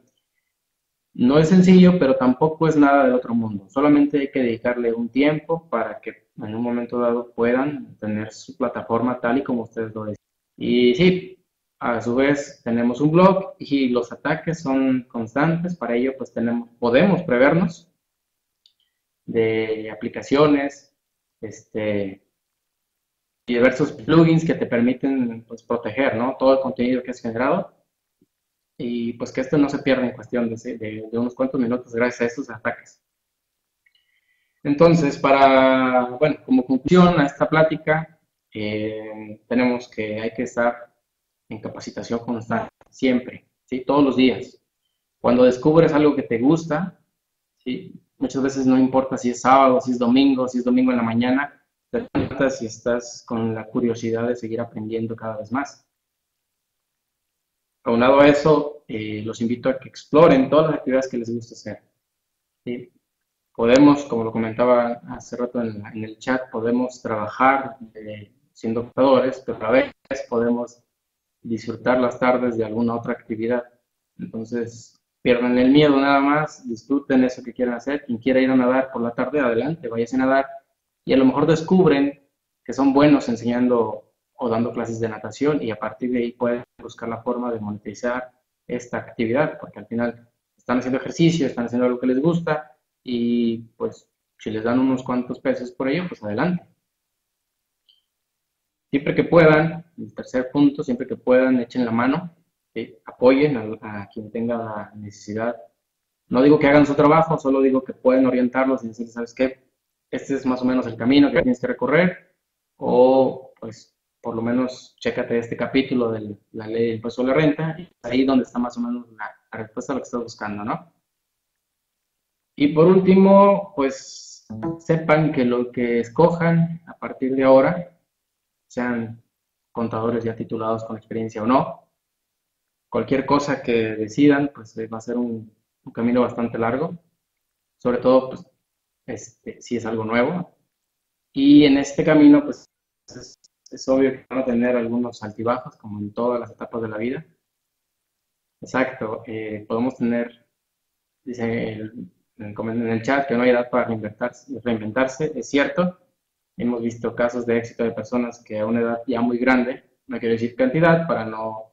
Speaker 2: no es sencillo, pero tampoco es nada del otro mundo. Solamente hay que dedicarle un tiempo para que en un momento dado puedan tener su plataforma tal y como ustedes lo dicen. Y sí, a su vez tenemos un blog y los ataques son constantes. Para ello, pues tenemos, podemos prevernos de aplicaciones, este, diversos plugins que te permiten pues, proteger ¿no? todo el contenido que has generado y pues que esto no se pierda en cuestión de, unos cuantos minutos gracias a estos ataques. Entonces, para, bueno, como conclusión a esta plática, eh, tenemos que hay que estar en capacitación constante, siempre, ¿sí? todos los días. Cuando descubres algo que te gusta, ¿sí? muchas veces no importa si es sábado, si es domingo, si es domingo en la mañana, te levantas y estás con la curiosidad de seguir aprendiendo cada vez más. Aunado a eso, eh, los invito a que exploren todas las actividades que les gusta hacer. Podemos, como lo comentaba hace rato en, el chat, podemos trabajar eh, siendo operadores, pero a veces podemos disfrutar las tardes de alguna otra actividad. Entonces, pierdan el miedo nada más, disfruten eso que quieran hacer. Quien quiera ir a nadar por la tarde, adelante, váyase a nadar. Y a lo mejor descubren que son buenos enseñando o dando clases de natación y a partir de ahí pueden buscar la forma de monetizar esta actividad, porque al final están haciendo ejercicio, están haciendo algo que les gusta y pues si les dan unos cuantos pesos por ello, pues adelante. Siempre que puedan, el tercer punto, siempre que puedan, echen la mano, apoyen a, quien tenga necesidad. No digo que hagan su trabajo, solo digo que pueden orientarlos y decirles, ¿sabes qué? Este es más o menos el camino que tienes que recorrer, o pues por lo menos chécate este capítulo de la ley del impuesto de la renta, y ahí donde está más o menos la, respuesta a lo que estás buscando, ¿no? Y por último, pues sepan que lo que escojan a partir de ahora, sean contadores ya titulados con experiencia o no, cualquier cosa que decidan, pues va a ser un, camino bastante largo, sobre todo pues, este, si es algo nuevo. Y en este camino, pues es obvio que van a tener algunos altibajos, como en todas las etapas de la vida. Exacto, eh, podemos tener, dice en el chat, que no hay edad para reinventarse, reinventarse, es cierto. Hemos visto casos de éxito de personas que a una edad ya muy grande, no quiero decir cantidad para, no,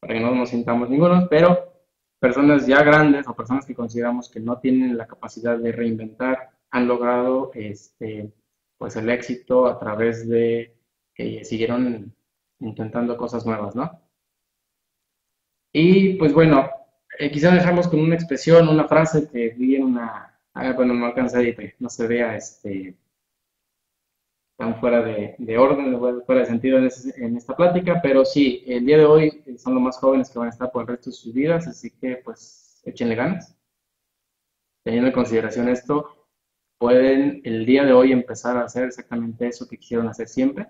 Speaker 2: para que no nos sintamos ninguno, pero personas ya grandes o personas que consideramos que no tienen la capacidad de reinventar han logrado este, pues el éxito a través de que siguieron intentando cosas nuevas, ¿no? Y pues bueno, eh, quisiera dejarlos con una expresión, una frase que vi en una, ah, bueno, no alcanza ahí, no se vea este, tan fuera de, orden, fuera de sentido en, en, esta plática, pero sí, el día de hoy son los más jóvenes que van a estar por el resto de sus vidas, así que pues échenle ganas. Teniendo en consideración esto, pueden el día de hoy empezar a hacer exactamente eso que quisieron hacer siempre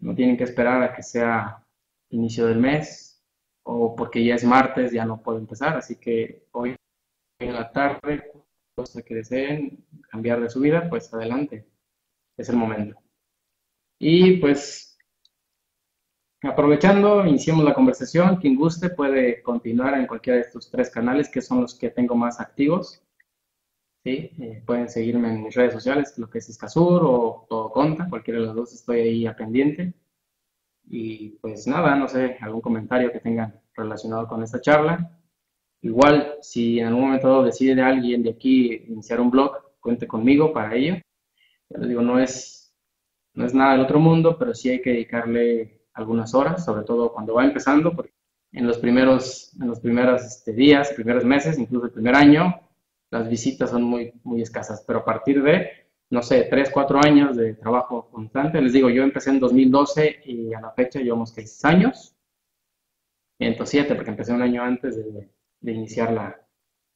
Speaker 2: no tienen que esperar a que sea inicio del mes o porque ya es martes ya no puedo empezar. Así que hoy en la tarde, cosa que deseen cambiar de su vida, pues adelante. Es el momento. Y pues aprovechando, iniciamos la conversación. Quien guste puede continuar en cualquiera de estos tres canales que son los que tengo más activos. ¿Sí? Eh, pueden seguirme en mis redes sociales, lo que es Escasur o Todo Conta, cualquiera de los dos estoy ahí a pendiente. Y pues nada, no sé, algún comentario que tengan relacionado con esta charla. Igual, si en algún momento decide alguien de aquí iniciar un blog, cuente conmigo para ello. Ya les digo, no es, no es nada del otro mundo, pero sí hay que dedicarle algunas horas, sobre todo cuando va empezando, porque en los primeros, en los primeros este, días, primeros meses, incluso el primer año, las visitas son muy, muy escasas, pero a partir de, no sé, tres, cuatro años de trabajo constante, les digo, yo empecé en 2012 y a la fecha llevamos que seis años, entonces siete, porque empecé un año antes de, de iniciar la,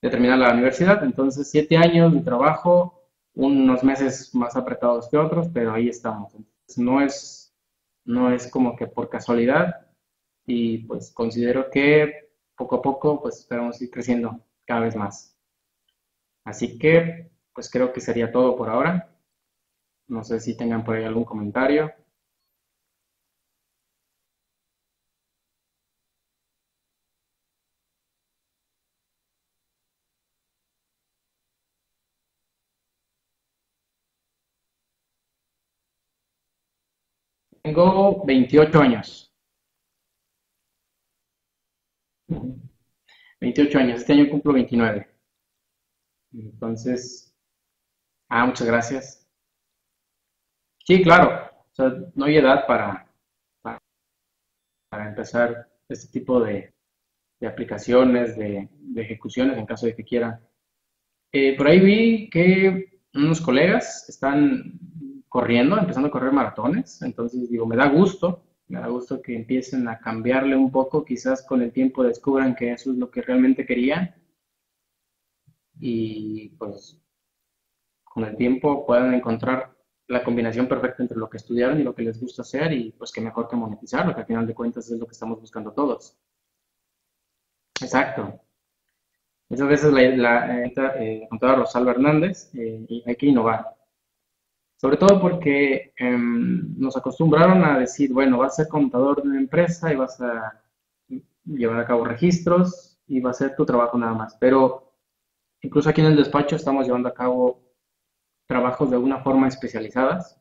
Speaker 2: de terminar la universidad, entonces siete años de trabajo, unos meses más apretados que otros, pero ahí estamos. No es, no es como que por casualidad y pues considero que poco a poco pues esperamos ir creciendo cada vez más. Así que, pues creo que sería todo por ahora. No sé si tengan por ahí algún comentario. Tengo 28 años. 28 años. Este año cumplo 29. Entonces, ah, muchas gracias. Sí, claro. No hay edad para, para, empezar este tipo de, de aplicaciones, de, ejecuciones, en caso de que quieran. Eh, por ahí vi que unos colegas están corriendo, empezando a correr maratones. Entonces, digo, me da gusto, me da gusto que empiecen a cambiarle un poco, quizás con el tiempo descubran que eso es lo que realmente querían. Y pues con el tiempo puedan encontrar la combinación perfecta entre lo que estudiaron y lo que les gusta hacer y pues que mejor que monetizarlo, que al final de cuentas es lo que estamos buscando todos. Exacto. Muchas veces la, la eh, contaba Rosalba Hernández eh, y hay que innovar. Sobre todo porque em, nos acostumbraron a decir, bueno, vas a ser contador de una empresa y vas a llevar a cabo registros y va a ser tu trabajo nada más. Pero incluso aquí en el despacho estamos llevando a cabo trabajos de alguna forma especializadas,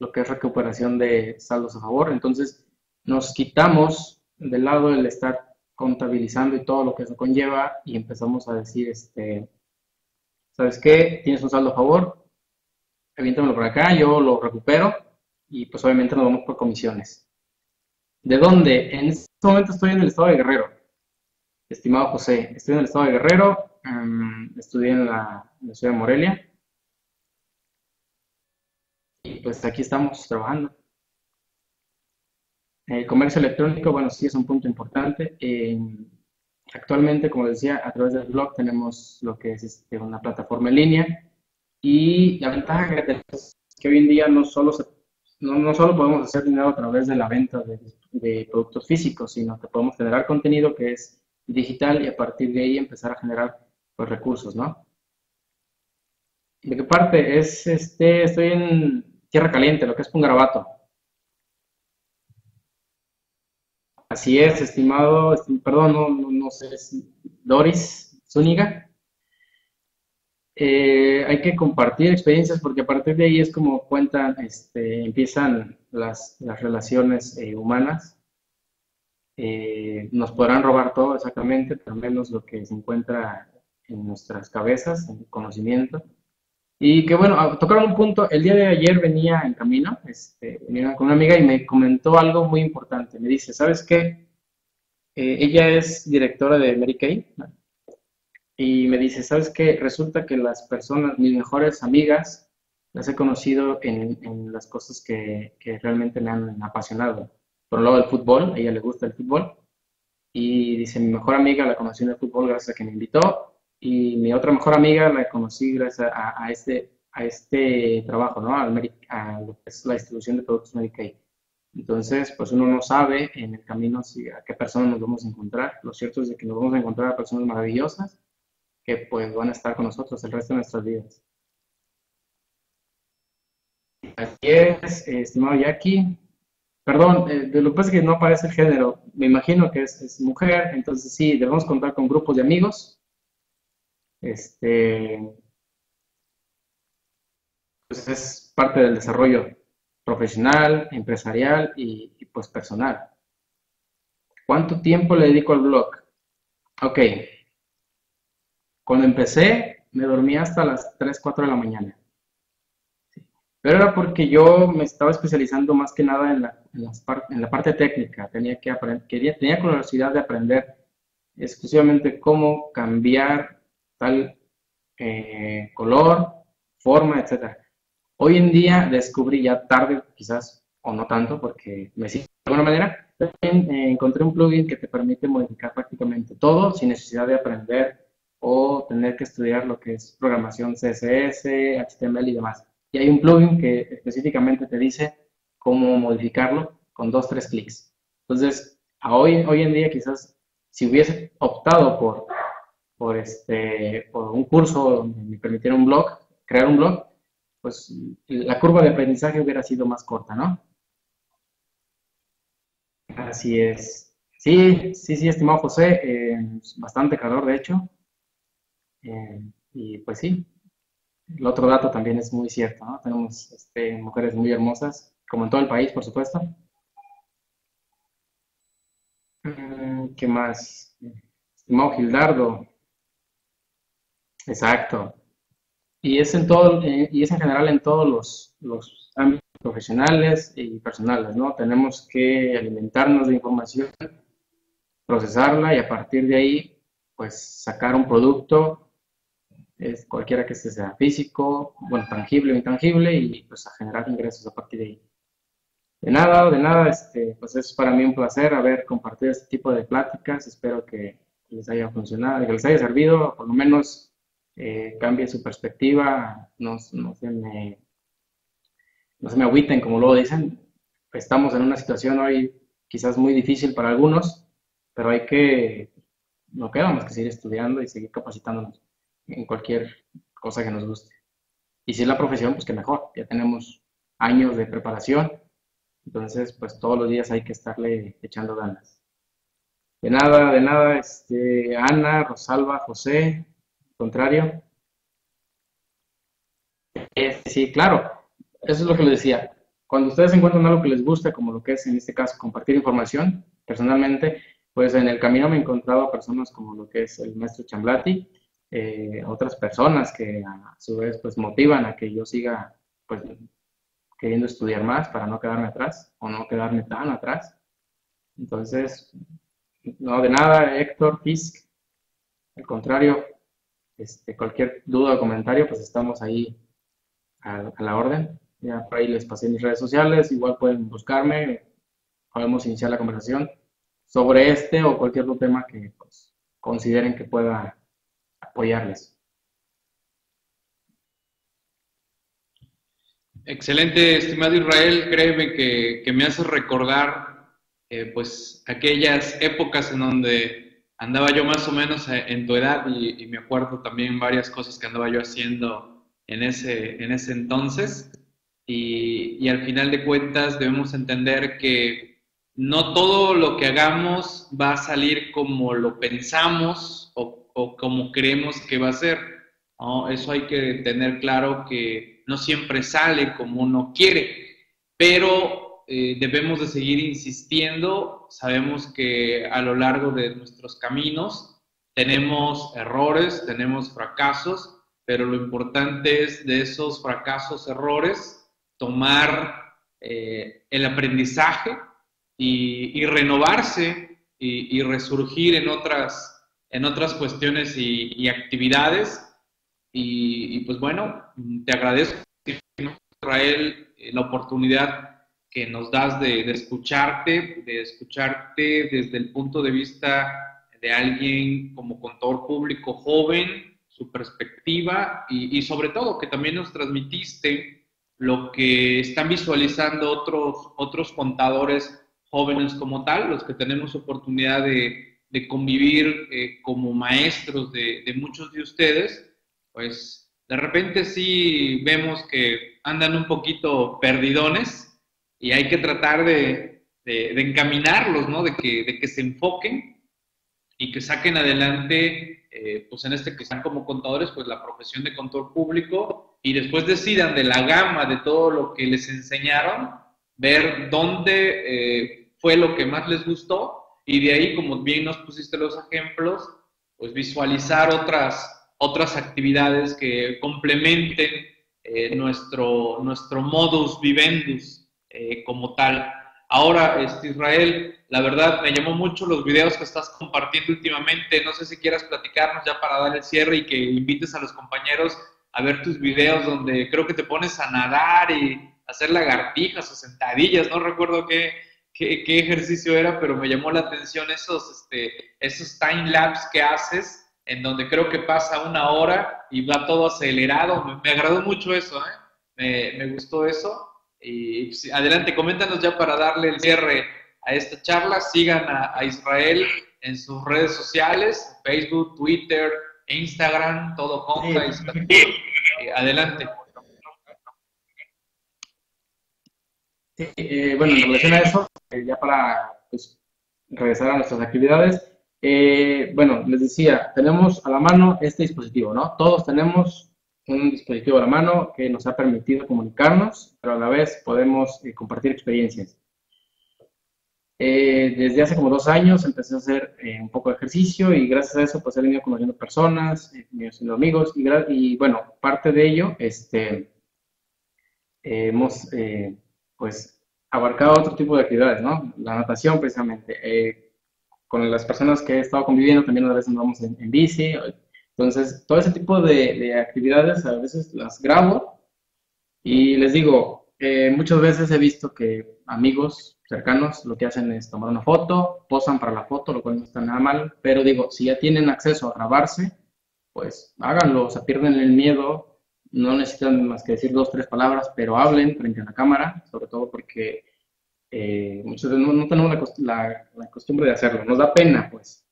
Speaker 2: lo que es recuperación de saldos a favor. Entonces nos quitamos del lado el estar contabilizando y todo lo que eso conlleva y empezamos a decir, este, ¿sabes qué? Tienes un saldo a favor, aviéntamelo por acá, yo lo recupero y pues obviamente nos vamos por comisiones. ¿De dónde? En este momento estoy en el estado de Guerrero, estimado José. Estoy en el estado de Guerrero, em, estudié en la, ciudad de Morelia y pues aquí estamos trabajando. El comercio electrónico, bueno, sí es un punto importante. actualmente, como decía, a través del blog tenemos lo que es este, una plataforma en línea y la ventaja que tenemos es que hoy en día no solo, no, no, solo podemos hacer dinero a través de la venta de, de, productos físicos, sino que podemos generar contenido que es digital y a partir de ahí empezar a generar pues, recursos, ¿no? ¿De qué parte? Es, este, estoy en Tierra Caliente, lo que es Pungarabato. Así es, estimado, perdón, no, no, no sé, Doris Zúñiga. Eh, hay que compartir experiencias porque a partir de ahí es como cuentan, este, empiezan las, las relaciones eh, humanas. Eh, nos podrán robar todo exactamente, pero menos lo que se encuentra en nuestras cabezas, en el conocimiento. Y que bueno, tocaron un punto, el día de ayer venía en camino, este, venía con una amiga y me comentó algo muy importante. Me dice, ¿sabes qué? ella es directora de Mary Kay, y me dice, ¿sabes qué? Resulta que las personas, mis mejores amigas, las he conocido en, en las cosas que, que, realmente me han apasionado. Por un lado, el fútbol, a ella le gusta el fútbol. Y dice, mi mejor amiga la conocí en el fútbol gracias a que me invitó. Y mi otra mejor amiga la conocí gracias a, a este, a este trabajo, ¿no? a lo que es la distribución de productos Medicaid. Entonces, pues uno no sabe en el camino si, a qué personas nos vamos a encontrar. Lo cierto es de que nos vamos a encontrar a personas maravillosas que pues van a estar con nosotros el resto de nuestras vidas. Así es, estimado Jackie. Perdón, eh, de lo que pasa es que no aparece el género. Me imagino que es, mujer, entonces sí, debemos contar con grupos de amigos. Este, pues es parte del desarrollo profesional, empresarial y, y pues personal. ¿Cuánto tiempo le dedico al blog? Ok, cuando empecé, me dormía hasta las 3, 4 de la mañana. Pero era porque yo me estaba especializando más que nada en la, parte técnica. Tenía, que quería, tenía curiosidad de aprender exclusivamente cómo cambiar tal eh, color, forma, etc. Hoy en día descubrí ya tarde, quizás, o no tanto, porque me sigue de alguna manera, eh, encontré un plugin que te permite modificar prácticamente todo sin necesidad de aprender o tener que estudiar lo que es programación CSS, HTML y demás. Y hay un plugin que específicamente te dice cómo modificarlo con dos, tres clics. Entonces, a hoy, hoy en día quizás si hubiese optado por por, este, por un curso me permitieron un blog, crear un blog, pues la curva de aprendizaje hubiera sido más corta, ¿no? Así es. Sí, sí, sí, estimado José, eh, bastante calor, de hecho. Eh, y pues sí, el otro dato también es muy cierto, ¿no? Tenemos este, mujeres muy hermosas, como en todo el país, por supuesto. Mm, ¿Qué más? Estimado Gildardo. Exacto. Y es en todo, eh, y es en general en todos los, los ámbitos profesionales y personales, ¿no? Tenemos que alimentarnos de información, procesarla y a partir de ahí, pues sacar un producto, es cualquiera que sea físico, bueno, tangible o intangible, y pues a generar ingresos a partir de ahí. De nada, de nada, este, pues es para mí un placer haber compartido este tipo de pláticas, espero que les haya funcionado, que les haya servido, por lo menos eh, su perspectiva, no, no se me no se me agüiten, como luego dicen, estamos en una situación hoy quizás muy difícil para algunos, pero hay que, no queda más que seguir estudiando y seguir capacitándonos en cualquier cosa que nos guste. Y si es la profesión, pues que mejor, ya tenemos años de preparación, entonces pues todos los días hay que estarle echando ganas. De nada, de nada, este, Ana, Rosalba, José, contrario. Eh, sí, claro, eso es lo que les decía. Cuando ustedes encuentran algo que les gusta, como lo que es en este caso compartir información, personalmente, pues en el camino me he encontrado personas como lo que es el maestro Chamblati, eh, otras personas que a su vez pues motivan a que yo siga pues queriendo estudiar más para no quedarme atrás o no quedarme tan atrás. Entonces, no de nada, Héctor, Fisk, al contrario, este, cualquier duda o comentario, pues estamos ahí a la orden. Ya por ahí les pasé mis redes sociales, igual pueden buscarme, podemos iniciar la conversación sobre este o cualquier otro tema que pues, consideren que pueda apoyarles.
Speaker 1: Excelente, estimado Israel, créeme que, me hace recordar eh, pues aquellas épocas en donde andaba yo más o menos eh, en tu edad y, y, me acuerdo también varias cosas que andaba yo haciendo en ese, en ese entonces y, al final de cuentas debemos entender que no todo lo que hagamos va a salir como lo pensamos o, como creemos que va a ser. Eso hay que tener claro que no siempre sale como uno quiere, pero eh, debemos de seguir insistiendo. Sabemos que a lo largo de nuestros caminos tenemos errores, tenemos fracasos, pero lo importante es de esos fracasos, errores, tomar eh, el aprendizaje y, renovarse y, resurgir en otras, en otras cuestiones y, actividades. Y, pues bueno, te agradezco, Israel, la oportunidad que nos das de, de escucharte, de escucharte desde el punto de vista de alguien como contador público joven, su perspectiva y, y, sobre todo que también nos transmitiste lo que están visualizando otros, otros contadores jóvenes como tal, los que tenemos oportunidad de, convivir eh, como maestros de, muchos de ustedes, pues de repente sí vemos que andan un poquito perdidones y hay que tratar de, encaminarlos, ¿no? De que, de que se enfoquen y que saquen adelante, eh, pues en este que están como contadores, pues la profesión de contador público y después decidan de la gama de todo lo que les enseñaron, ver dónde eh, fue lo que más les gustó y de ahí, como bien nos pusiste los ejemplos, pues visualizar otras, otras actividades que complementen eh, nuestro, nuestro modus vivendus eh, como tal. Ahora, este, Israel, la verdad me llamó mucho los videos que estás compartiendo últimamente. No sé si quieras platicarnos ya para dar el cierre y que invites a los compañeros a ver tus videos donde creo que te pones a nadar y hacer lagartijas o sentadillas, no recuerdo qué, qué, ejercicio era, pero me llamó la atención esos, este, esos time lapse que haces, en donde creo que pasa una hora y va todo acelerado. Me, agradó mucho eso, ¿eh? me, gustó eso. Y pues, adelante, coméntanos ya para darle el cierre a esta charla. Sigan a, a Israel en sus redes sociales, Facebook, Twitter, Instagram, todo conta. Eh, adelante.
Speaker 2: Eh, bueno, en relación a eso, eh, ya para pues, regresar a nuestras actividades, bueno, les decía, tenemos a la mano este dispositivo, ¿no? Todos tenemos un dispositivo a la mano que nos ha permitido comunicarnos, pero a la vez podemos compartir experiencias. Eh, desde hace como dos años empecé a hacer eh, un poco de ejercicio y gracias a eso pues he venido conociendo personas, he venido siendo amigos y, y, bueno, parte de ello este, hemos eh, pues abarcado otro tipo de actividades, ¿no? La natación precisamente. con las personas que he estado conviviendo también a veces andamos en, en bici. Entonces, todo ese tipo de, de, actividades a veces las grabo y les digo, muchas veces he visto que amigos cercanos lo que hacen es tomar una foto, posan para la foto, lo cual no está nada mal, pero digo, si ya tienen acceso a grabarse, pues háganlo, o sea, pierden el miedo, no necesitan más que decir dos, tres palabras, pero hablen frente a la cámara, sobre todo porque eh, muchos no, no tenemos la, la, costumbre de hacerlo, nos da pena, pues.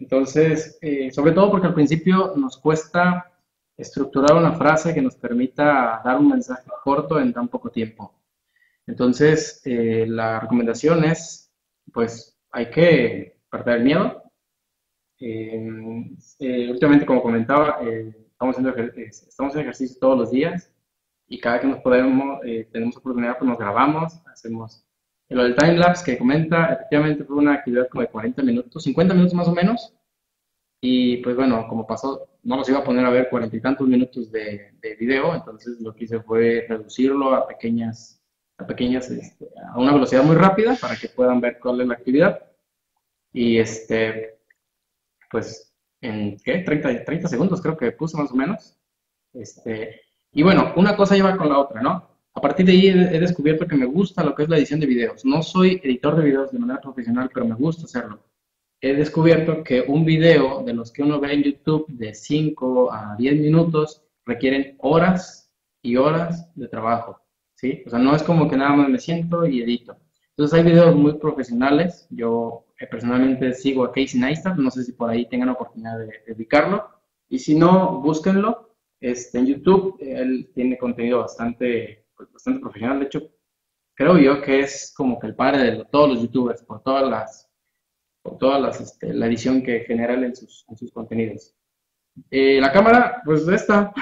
Speaker 2: Entonces, eh, sobre todo porque al principio nos cuesta estructurar una frase que nos permita dar un mensaje corto en tan poco tiempo. Entonces, eh, la recomendación es, pues, hay que perder el miedo. Eh, eh, últimamente, como comentaba, estamos, haciendo estamos en ejercicio todos los días y cada que nos podemos, tenemos oportunidad, pues nos grabamos, hacemos lo del timelapse que comenta, efectivamente fue una actividad como de 40 minutos, 50 minutos más o menos. Y pues bueno, como pasó, no nos iba a poner a ver cuarenta y tantos minutos de, de video, entonces lo que hice fue reducirlo a pequeñas a pequeñas, este, a una velocidad muy rápida para que puedan ver cuál es la actividad. Y este, pues, en ¿qué? 30, 30 segundos creo que puse más o menos. Este, y bueno, una cosa lleva con la otra, ¿no? A partir de ahí he, descubierto que me gusta lo que es la edición de videos. No soy editor de videos de manera profesional, pero me gusta hacerlo. He descubierto que un video de los que uno ve en YouTube de 5 a 10 minutos requieren horas y horas de trabajo. ¿sí? O sea, no es como que nada más me siento y edito. Entonces hay videos muy profesionales. Yo eh, personalmente sigo a Casey Neistat, no sé si por ahí tengan oportunidad de, dedicarlo. Y si no, búsquenlo. Este, en YouTube él tiene contenido bastante, pues, bastante profesional. De hecho, creo yo que es como que el padre de todos los youtubers, por todas las, por todas las, este, la edición que genera en sus, en sus contenidos. Eh, la cámara, pues esta,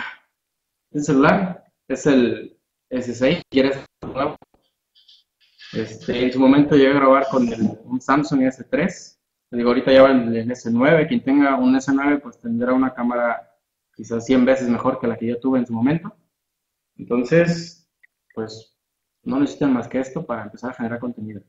Speaker 2: el celular, es el, S6, quieres este, en su momento llegué a grabar con el, un Samsung S3. Digo, ahorita ya va el, el S9. Quien tenga un S9, pues tendrá una cámara quizás 100 veces mejor que la que yo tuve en su momento. Entonces, pues no necesitan más que esto para empezar a generar contenido.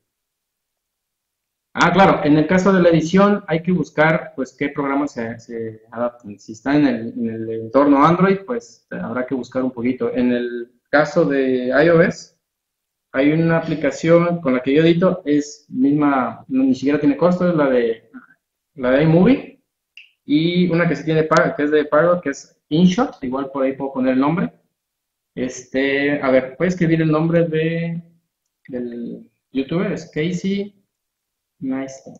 Speaker 2: Ah, claro, en el caso de la edición hay que buscar pues qué programas se, se adaptan. Si está en el, en el entorno Android, pues habrá que buscar un poquito. En el caso de iOS, hay una aplicación con la que yo edito, es misma, ni siquiera tiene costo, es la de, la de iMovie, y una que sí tiene que es de pago, que es InShot, igual por ahí puedo poner el nombre. Este, a ver, puedes escribir el nombre de, del youtuber, es Casey Nice.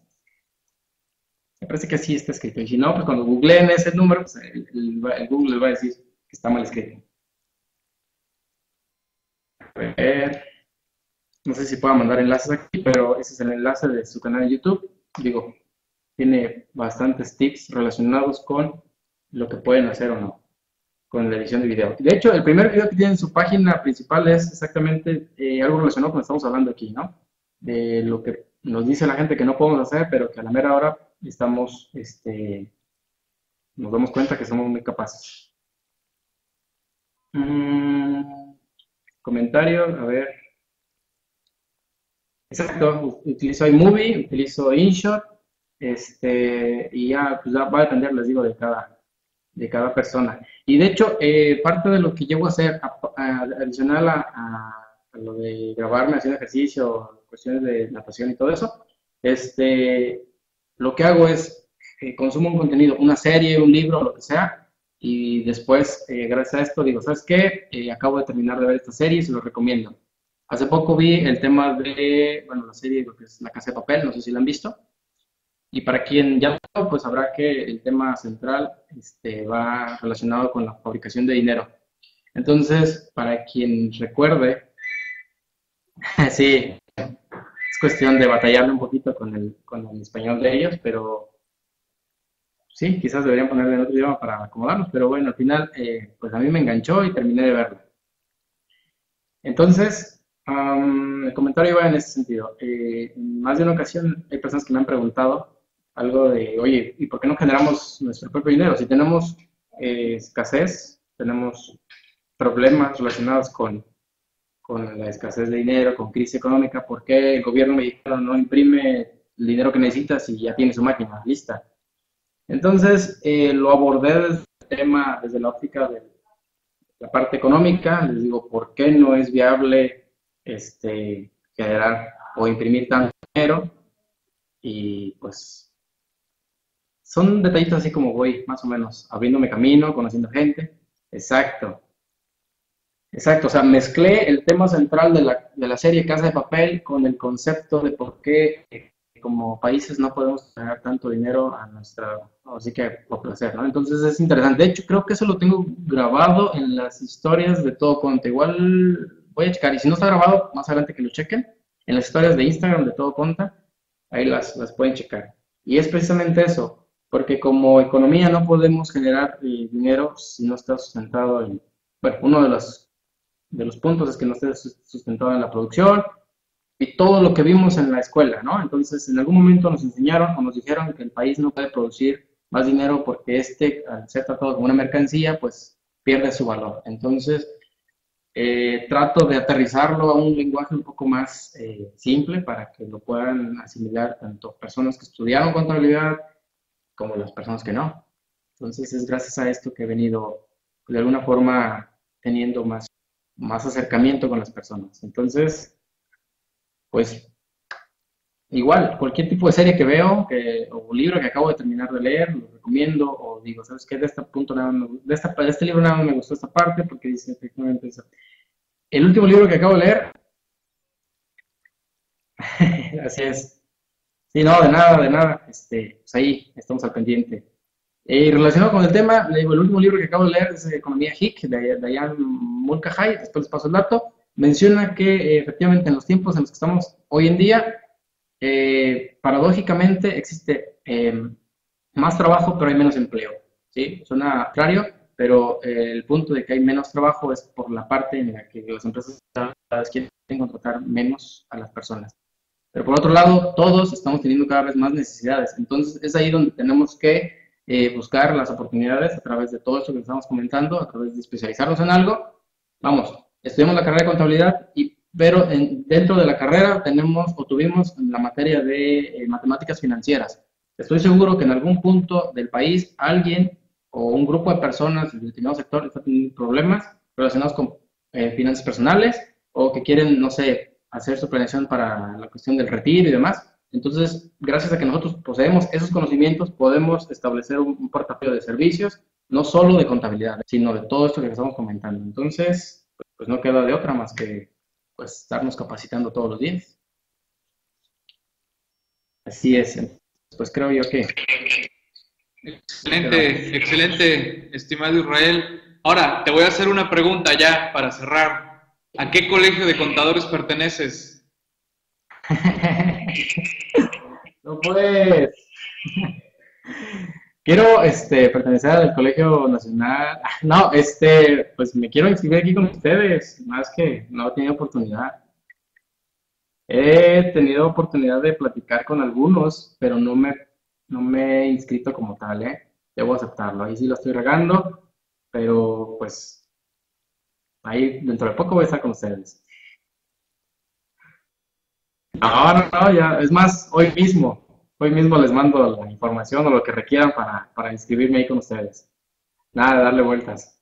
Speaker 2: Me parece que así está escrito. Y si no, pues cuando googleen ese número, pues el, el Google les va a decir que está mal escrito ver. No sé si puedo mandar enlaces aquí, pero ese es el enlace de su canal de YouTube. Digo, tiene bastantes tips relacionados con lo que pueden hacer o no con la edición de video. De hecho, el primer video que tiene en su página principal es exactamente eh, algo relacionado con lo que estamos hablando aquí, ¿no? De lo que nos dice la gente que no podemos hacer, pero que a la mera hora estamos, este, nos damos cuenta que somos muy capaces. Mm comentario, a ver. Exacto, utilizo iMovie, utilizo InShot, este, y ya, pues va a depender, les digo, de cada, de cada persona. Y de hecho, eh, parte de lo que llevo a hacer, adicional a, lo de grabarme haciendo ejercicio, cuestiones de natación y todo eso, este, lo que hago es que consumo un contenido, una serie, un libro, lo que sea, y después, eh, gracias a esto, digo, ¿sabes qué? Eh, acabo de terminar de ver esta serie y se lo recomiendo. Hace poco vi el tema de, bueno, la serie, lo que es La Casa de Papel, no sé si la han visto. Y para quien ya no, pues habrá que el tema central este, va relacionado con la fabricación de dinero. Entonces, para quien recuerde, [laughs] sí, es cuestión de batallarle un poquito con el, con el español de ellos, pero sí, quizás deberían ponerle en otro idioma para acomodarnos, pero bueno, al final, eh, pues a mí me enganchó y terminé de verlo. Entonces, el comentario iba en ese sentido. Eh, en más de una ocasión hay personas que me han preguntado algo de, oye, ¿y por qué no generamos nuestro propio dinero? Si tenemos eh, escasez, tenemos problemas relacionados con, con la escasez de dinero, con crisis económica, ¿por qué el gobierno mexicano no imprime el dinero que necesita si ya tiene su máquina lista? Entonces, eh, lo abordé desde el tema, desde la óptica de la parte económica, les digo, ¿por qué no es viable este, generar o imprimir tanto dinero? Y pues son detallitos así como voy, más o menos, abriéndome camino, conociendo gente. Exacto. Exacto, o sea, mezclé el tema central de la, de la serie Casa de Papel con el concepto de por qué eh, como países no podemos ganar tanto dinero a nuestra, así que por placer, ¿no? Entonces es interesante. De hecho, creo que eso lo tengo grabado en las historias de todo Conta. Igual voy a checar, y si no está grabado, más adelante que lo chequen, en las historias de Instagram de todo Conta, ahí las, las pueden checar. Y es precisamente eso, porque como economía no podemos generar eh, dinero si no está sustentado en, bueno, uno de los de los puntos es que no esté sustentado en la producción y todo lo que vimos en la escuela, ¿no? Entonces, en algún momento nos enseñaron o nos dijeron que el país no puede producir más dinero porque este, al ser tratado como una mercancía, pues pierde su valor. Entonces, eh, trato de aterrizarlo a un lenguaje un poco más eh, simple para que lo puedan asimilar tanto personas que estudiaron contabilidad como las personas que no. Entonces, es gracias a esto que he venido de alguna forma teniendo más más acercamiento con las personas. Entonces, pues igual, cualquier tipo de serie que veo que, o libro que acabo de terminar de leer, lo recomiendo o digo, ¿sabes qué? De este punto nada de, esta, de este libro nada más me gustó esta parte porque dice efectivamente eso. El último libro que acabo de leer, [laughs] así es. Sí, no, de nada, de nada. Este, pues ahí estamos al pendiente. Y relacionado con el tema, le digo, el último libro que acabo de leer es Economía HIC, de Dayan Mulcahy, después les paso el dato, menciona que eh, efectivamente en los tiempos en los que estamos hoy en día, eh, paradójicamente existe eh, más trabajo, pero hay menos empleo. ¿sí? Suena contrario, pero el punto de que hay menos trabajo es por la parte en la que las empresas quieren contratar menos a las personas. Pero por otro lado, todos estamos teniendo cada vez más necesidades. Entonces es ahí donde tenemos que eh, buscar las oportunidades a través de todo esto que estamos comentando, a través de especializarnos en algo. Vamos, estudiamos la carrera de contabilidad, y, pero dentro de la carrera tenemos o tuvimos la materia de eh, matemáticas financieras. Estoy seguro que en algún punto del país alguien o un grupo de personas del determinado sector está teniendo problemas relacionados con eh, finanzas personales o que quieren, no sé, hacer su planeación para la cuestión del retiro y demás. Entonces, gracias a que nosotros poseemos esos conocimientos, podemos establecer un, portafolio de servicios, no solo de contabilidad, sino de todo esto que estamos comentando. Entonces, pues no queda de otra más que pues, estarnos capacitando todos los días. Así es. Pues creo yo que...
Speaker 1: Excelente, excelente, estimado Israel. Ahora, te voy a hacer una pregunta ya para cerrar. ¿A qué colegio de contadores perteneces? [laughs]
Speaker 2: no pues. [laughs] Quiero este, pertenecer al Colegio Nacional. No, este, pues me quiero inscribir aquí con ustedes, más que no he tenido oportunidad. He tenido oportunidad de platicar con algunos, pero no me, no me he inscrito como tal, ¿eh? Debo aceptarlo. Ahí sí lo estoy regando, pero pues ahí dentro de poco voy a estar con ustedes. No, no, no, ya, es más, hoy mismo, hoy mismo les mando la información o lo que requieran para, para inscribirme ahí con ustedes. Nada de darle vueltas.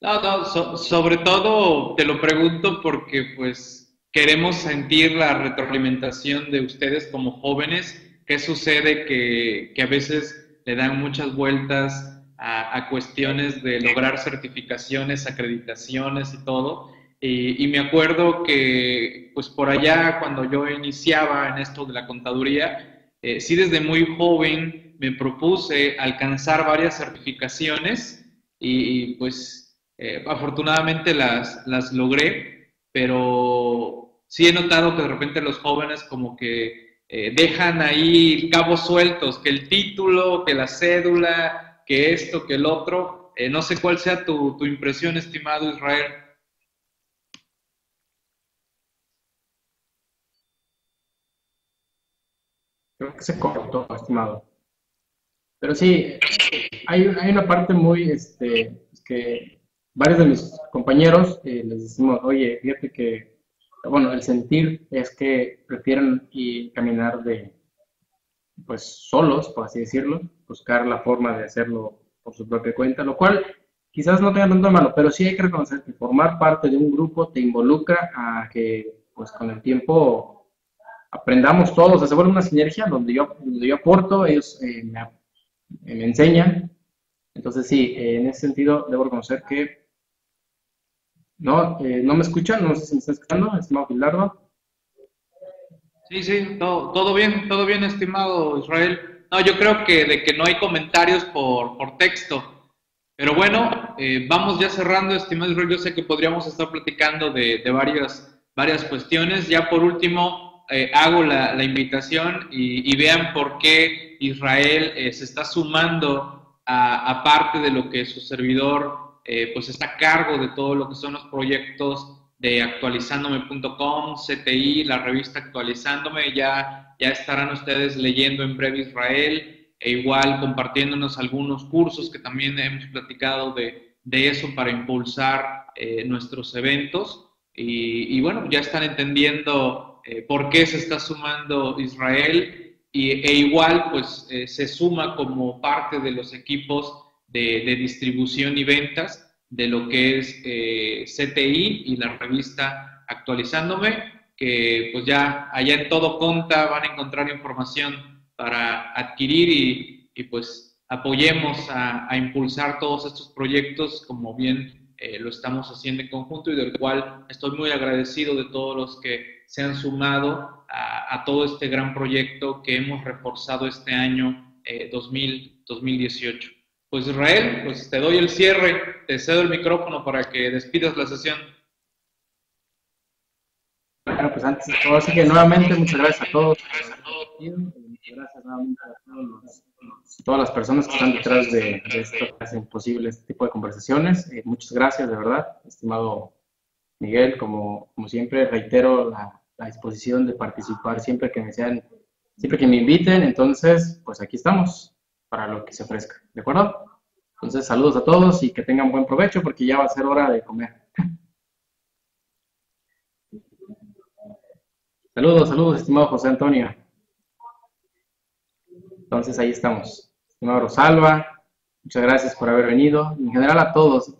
Speaker 1: No, no, sobre todo te lo pregunto porque pues queremos sentir la retroalimentación de ustedes como jóvenes. ¿Qué sucede que, que a veces le dan muchas vueltas a, a, cuestiones de lograr certificaciones, acreditaciones y todo? y, me acuerdo que, pues por allá, cuando yo iniciaba en esto de la contaduría, eh, sí desde muy joven me propuse alcanzar varias certificaciones y, pues eh, afortunadamente las, las logré, pero sí he notado que de repente los jóvenes como que eh, dejan ahí cabos sueltos, que el título, que la cédula, que esto, que el otro. no sé cuál sea tu, tu impresión, estimado Israel.
Speaker 2: Creo que se cortó, estimado. Pero sí, hay, una parte muy, este, que varios de mis compañeros eh, les decimos, oye, fíjate que, bueno, el sentir es que prefieren ir caminar de, pues, solos, por así decirlo, buscar la forma de hacerlo por su propia cuenta, lo cual quizás no tenga tanto malo, pero sí hay que reconocer que formar parte de un grupo te involucra a que, pues, con el tiempo aprendamos todos, se vuelve una sinergia donde yo, donde yo aporto, ellos eh, me, me, enseñan. Entonces sí, eh, en ese sentido debo reconocer que no, eh, no me escuchan, no sé si me están escuchando, estimado Gilardo.
Speaker 1: Sí, sí, todo, todo, bien, todo bien, estimado Israel. No, yo creo que de que no hay comentarios por, por texto. Pero bueno, vamos ya cerrando, estimado Israel. Yo sé que podríamos estar platicando de, de varias, varias cuestiones. Ya por último, eh, hago la, invitación y, vean por qué Israel eh, se está sumando a, parte de lo que su servidor eh, pues está a cargo de todo lo que son los proyectos de actualizándome.com, CTI, la revista Actualizándome, ya, ya estarán ustedes leyendo en breve Israel e igual compartiéndonos algunos cursos que también hemos platicado de, de eso para impulsar nuestros eventos. Y, y, bueno, ya están entendiendo eh, por qué se está sumando Israel y, e igual pues eh, se suma como parte de los equipos de, distribución y ventas de lo que es eh, CTI y la revista Actualizándome, que pues ya allá en todo conta van a encontrar información para adquirir y, pues apoyemos a, a, impulsar todos estos proyectos como bien lo estamos haciendo en conjunto y del cual estoy muy agradecido de todos los que se han sumado a, todo este gran proyecto que hemos reforzado este año 2018. Eh, pues Israel, pues te doy el cierre, te cedo el micrófono para que despidas la sesión.
Speaker 2: Bueno, pues antes de todo, así que nuevamente muchas gracias a todos. Gracias nuevamente a todas las personas que están detrás de, esto que hacen posible este tipo de conversaciones. Eh, muchas gracias, de verdad, estimado Miguel, como, como siempre, reitero la, la disposición de participar siempre que me sean, siempre que me inviten. Entonces, pues aquí estamos para lo que se ofrezca. ¿De acuerdo? Entonces, saludos a todos y que tengan buen provecho porque ya va a ser hora de comer. [laughs] Saludos, saludos, estimado José Antonio. Entonces, ahí estamos. Estimado Rosalba, muchas gracias por haber venido. En general a todos.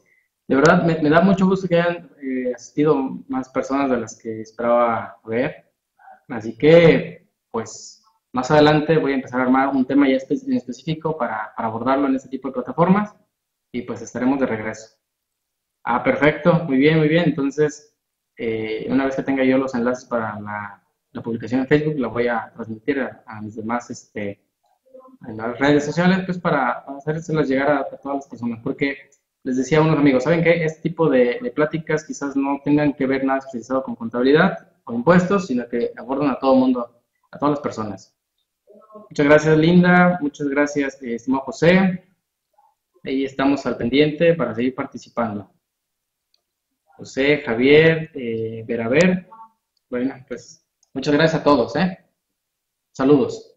Speaker 2: De verdad, me, da mucho gusto que hayan eh, asistido más personas de las que esperaba ver. Así que, pues, más adelante voy a empezar a armar un tema ya en específico para, abordarlo en este tipo de plataformas y pues estaremos de regreso. Ah, perfecto, muy bien, muy bien. Entonces, eh, una vez que tenga yo los enlaces para la, publicación en Facebook, la voy a transmitir a, mis demás este, en las redes sociales, pues para, hacérselas llegar a, a todas las personas, porque les decía a unos amigos, ¿saben qué? Este tipo de, pláticas quizás no tengan que ver nada especializado con contabilidad o impuestos, sino que abordan a todo el mundo, a todas las personas. Muchas gracias, Linda. Muchas gracias, eh, estimado José. Ahí estamos al pendiente para seguir participando. José, Javier, eh, Ver. Bueno, pues muchas gracias a todos. ¿eh? Saludos.